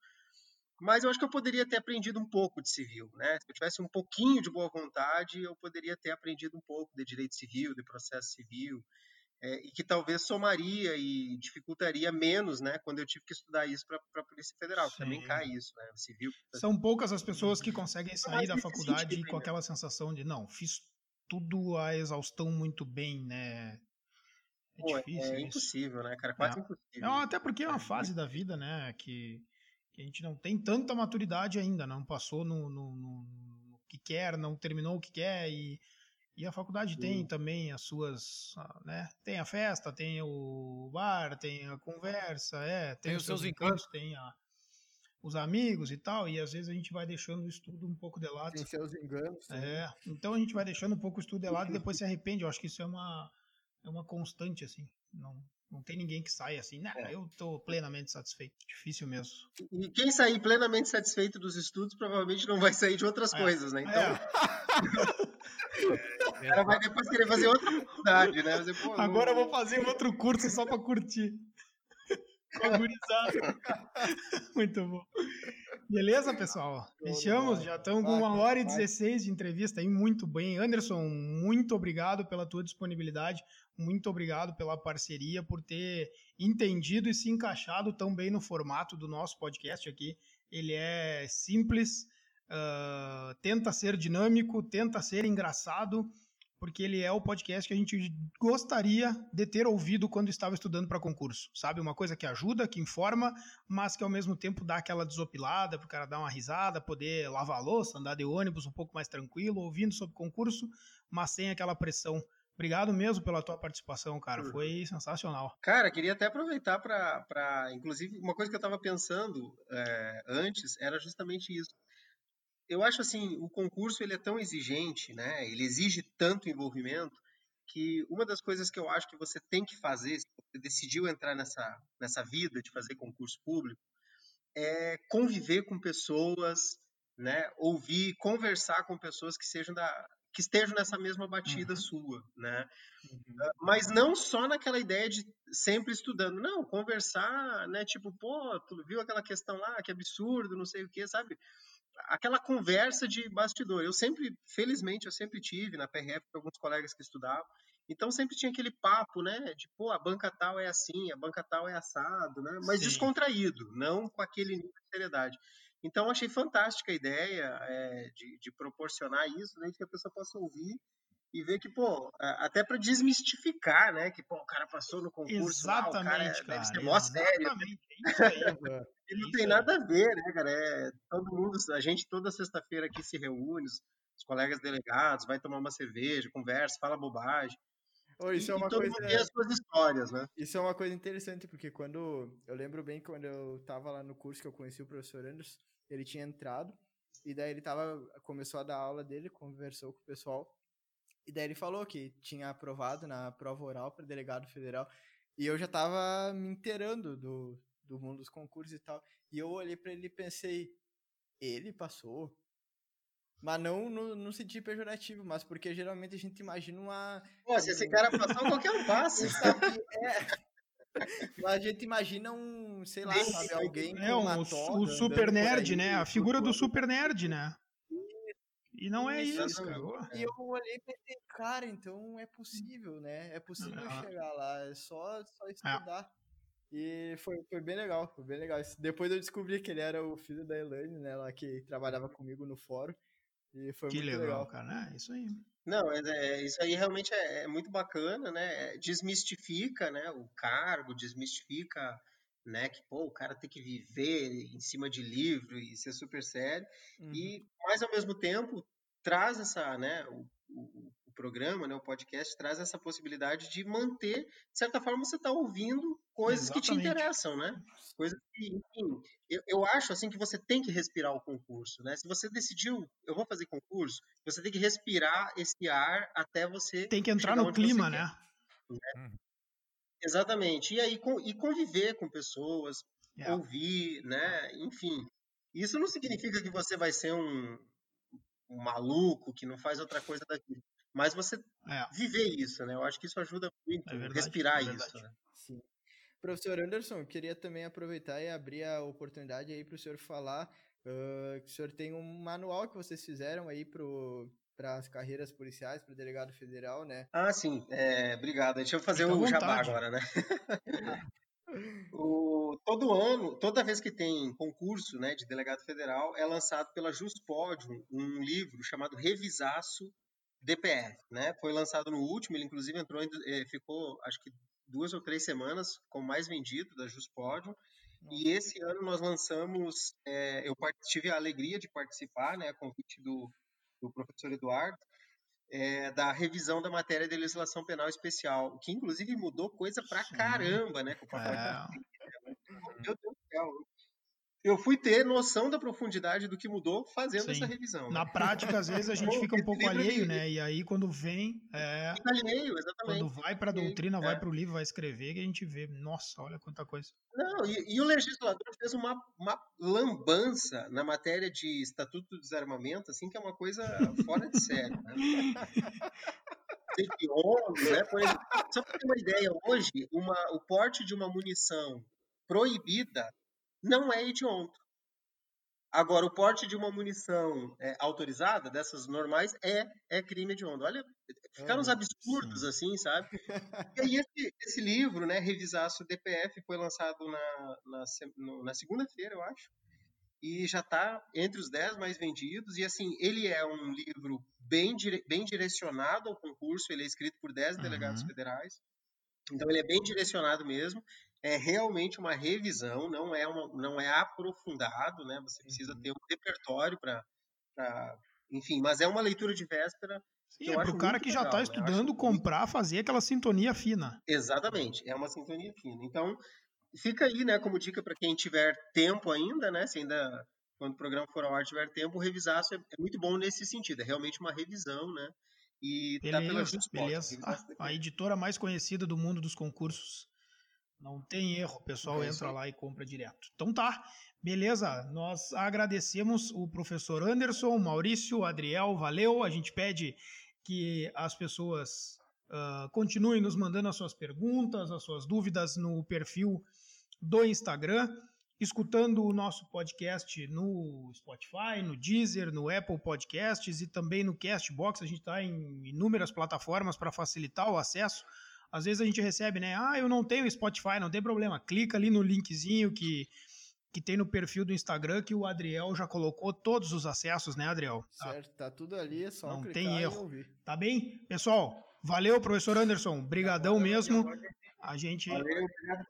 Mas eu acho que eu poderia ter aprendido um pouco de civil, né? Se eu tivesse um pouquinho de boa vontade, eu poderia ter aprendido um pouco de direito civil, de processo civil. é, e que talvez somaria e dificultaria menos, né, quando eu tive que estudar isso para a Polícia Federal. Também cai isso, né, civil. São poucas as pessoas que conseguem sair da faculdade com aquela sensação de não, fiz tudo a exaustão muito bem, né? É Pô, difícil. É, impossível, né, cara? Quase é. impossível. Não, até porque é uma [laughs] fase da vida, né, que, que, a gente não tem tanta maturidade ainda, não passou no, no, no, no que quer, não terminou o que quer e e a faculdade Sim. tem também as suas, ah, né? Tem a festa, tem o bar, tem a conversa, é, tem, tem os seus encantos, tem a, os amigos e tal, e às vezes a gente vai deixando o estudo um pouco de lado. Tem seus enganos. É, então a gente vai deixando um pouco o estudo de lado e depois se arrepende. Eu acho que isso é uma, é uma constante, assim. Não, não tem ninguém que saia assim, né? É. Eu tô plenamente satisfeito. Difícil mesmo. E quem sair plenamente satisfeito dos estudos provavelmente não vai sair de outras é. coisas, né? Então. É. [laughs] o cara vai depois querer fazer outra faculdade, né? Dizer, Agora eu vou fazer outro curso só pra curtir. [laughs] [laughs] Muito bom. Beleza, pessoal? Fechamos, já estamos com uma hora e 16 de entrevista aí, muito bem. Anderson, muito obrigado pela tua disponibilidade, muito obrigado pela parceria, por ter entendido e se encaixado tão bem no formato do nosso podcast aqui. Ele é simples, uh, tenta ser dinâmico, tenta ser engraçado, porque ele é o podcast que a gente gostaria de ter ouvido quando estava estudando para concurso. Sabe? Uma coisa que ajuda, que informa, mas que ao mesmo tempo dá aquela desopilada para o cara dar uma risada, poder lavar a louça, andar de ônibus um pouco mais tranquilo, ouvindo sobre concurso, mas sem aquela pressão. Obrigado mesmo pela tua participação, cara. Foi sensacional. Cara, queria até aproveitar para. Inclusive, uma coisa que eu estava pensando é, antes era justamente isso eu acho assim, o concurso ele é tão exigente, né? Ele exige tanto envolvimento que uma das coisas que eu acho que você tem que fazer, se você decidiu entrar nessa nessa vida de fazer concurso público, é conviver com pessoas, né? Ouvir, conversar com pessoas que sejam da que estejam nessa mesma batida uhum. sua, né? Uhum. Ah, mas não só naquela ideia de sempre estudando, não, conversar, né? Tipo, pô, tu viu aquela questão lá, que absurdo, não sei o que, sabe? Aquela conversa de bastidor. Eu sempre, felizmente, eu sempre tive na PRF com alguns colegas que estudavam. Então sempre tinha aquele papo, né? De pô, a banca tal é assim, a banca tal é assado, né? Mas Sim. descontraído, não com aquele nível de seriedade. Então achei fantástica a ideia é, de, de, proporcionar isso, né? Que a pessoa possa ouvir e ver que, pô, até para desmistificar, né? Que, pô, o cara passou no concurso Exatamente, lá, o cara, cara deve ser mó sério. É isso aí, [laughs] E não tem nada a ver, né, cara? É, todo mundo, a gente toda sexta-feira aqui se reúne, os colegas delegados, vai tomar uma cerveja, conversa, fala bobagem. Oh, isso e, é uma todo coisa... mundo tem as suas histórias, né? Isso é uma coisa interessante, porque quando. Eu lembro bem quando eu tava lá no curso que eu conheci o professor Anderson, ele tinha entrado, e daí ele tava. Começou a dar aula dele, conversou com o pessoal. E daí ele falou que tinha aprovado na prova oral para delegado federal. E eu já tava me inteirando do, do mundo dos concursos e tal. E eu olhei para ele e pensei, ele passou? Mas não no, no sentido pejorativo, mas porque geralmente a gente imagina uma. Pô, se esse cara passou, qualquer um passa. [laughs] é. Mas a gente imagina um, sei lá, sabe, alguém. É, um, o super nerd, aí, né? A figura do super nerd, né? E não é isso, isso cara. E eu olhei e pensei, cara, então é possível, né? É possível ah. chegar lá, é só, só é. estudar. E foi, foi bem legal, foi bem legal. Depois eu descobri que ele era o filho da Elaine, né, lá que trabalhava comigo no fórum. E foi que muito legal, legal. cara. É isso aí. Não, é, é, isso aí realmente é, é, muito bacana, né? Desmistifica, né, o cargo, desmistifica, né, que pô, o cara tem que viver em cima de livro e ser super sério. Uhum. E mas ao mesmo tempo traz essa, né, o, o, o, programa, né, o podcast traz essa possibilidade de manter, de certa forma, você está ouvindo coisas Exatamente. que te interessam, né? Coisas que, enfim, eu, eu, acho assim que você tem que respirar o concurso, né? Se você decidiu, eu vou fazer concurso, você tem que respirar esse ar até você tem que entrar no clima, né? né? Uhum. Exatamente. E aí e conviver com pessoas, yeah. ouvir, né? Enfim, isso não significa que você vai ser um, um maluco que não faz outra coisa daqui. Mas você é. viver isso, né? Eu acho que isso ajuda muito, é verdade, respirar é isso. Né? Sim. Professor Anderson, eu queria também aproveitar e abrir a oportunidade aí para o senhor falar uh, que o senhor tem um manual que vocês fizeram aí pro, para as carreiras policiais, para o delegado federal, né? Ah, sim. É, obrigado. Deixa eu fazer Fica o jabá agora, né? [laughs] o, todo ano, toda vez que tem concurso né, de delegado federal, é lançado pela Juspodium um livro chamado Revisaço DPF, né? Foi lançado no último, ele inclusive entrou, eh, ficou acho que duas ou três semanas como mais vendido da Juspodium. E esse ano nós lançamos, é, eu tive a alegria de participar, né, a convite do, do professor Eduardo, é, da revisão da matéria de legislação penal especial, que inclusive mudou coisa pra Sim. caramba, né? Com o papel é. Meu Deus do céu, eu fui ter noção da profundidade do que mudou fazendo Sim. essa revisão. Né? Na prática, às vezes a gente [laughs] fica um pouco alheio, né? E aí quando vem, é... fica alheio, exatamente. Quando vai para a doutrina, é. vai para o livro, vai escrever, que a gente vê, nossa, olha quanta coisa. Não, e, e, o legislador fez uma, uma lambança na matéria de estatuto do desarmamento, assim, que é uma coisa fora de série. Né? [laughs] né? Por exemplo, só para ter uma ideia, hoje, uma, o porte de uma munição proibida não é hediondo. Agora, o porte de uma munição é, autorizada, dessas normais, é, é crime hediondo. Olha, ficaram uns absurdos sim. assim, sabe? [laughs] E aí esse, esse livro, né, Revisaço DPF, foi lançado na, na, na segunda-feira, eu acho, e já está entre os 10 mais vendidos. E assim, ele é um livro bem, dire, bem direcionado ao concurso, ele é escrito por 10 uhum. delegados federais. Então ele é bem direcionado mesmo é realmente uma revisão, não é, uma, não é aprofundado, né? Você precisa uhum. ter um repertório para. Enfim, mas é uma leitura de véspera. Sim, é para o cara que já está né? estudando comprar, muito... fazer aquela sintonia fina. Exatamente, é uma sintonia fina. Então, fica aí, né, como dica para quem tiver tempo ainda, né? Se ainda, quando o programa for ao ar, tiver tempo, revisar é, é muito bom nesse sentido. É realmente uma revisão, né? E beleza, tá pela beleza. Ah, a editora mais conhecida do mundo dos concursos. Não tem erro, o pessoal é entra lá e compra direto. Então tá, beleza. Nós agradecemos o professor Anderson, Maurício, Adriel, valeu. A gente pede que as pessoas uh, continuem nos mandando as suas perguntas, as suas dúvidas no perfil do Instagram, escutando o nosso podcast no Spotify, no Deezer, no Apple Podcasts e também no Castbox. A gente está em inúmeras plataformas para facilitar o acesso às vezes a gente recebe, né? Ah, eu não tenho Spotify, não tem problema. Clica ali no linkzinho que, que tem no perfil do Instagram que o Adriel já colocou todos os acessos, né, Adriel? Tá. Certo, tá tudo ali, é só não tem erro. Tá bem? Pessoal, valeu, professor Anderson. Brigadão mesmo. A gente,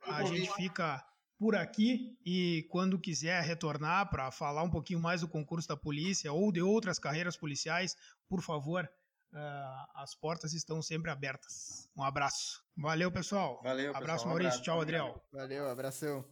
a gente fica por aqui e quando quiser retornar para falar um pouquinho mais do concurso da polícia ou de outras carreiras policiais, por favor, Uh, as portas estão sempre abertas. Um abraço. Valeu, pessoal. Valeu, pessoal. Abraço, Maurício. Um abraço. Tchau, Adriel. Valeu, abração.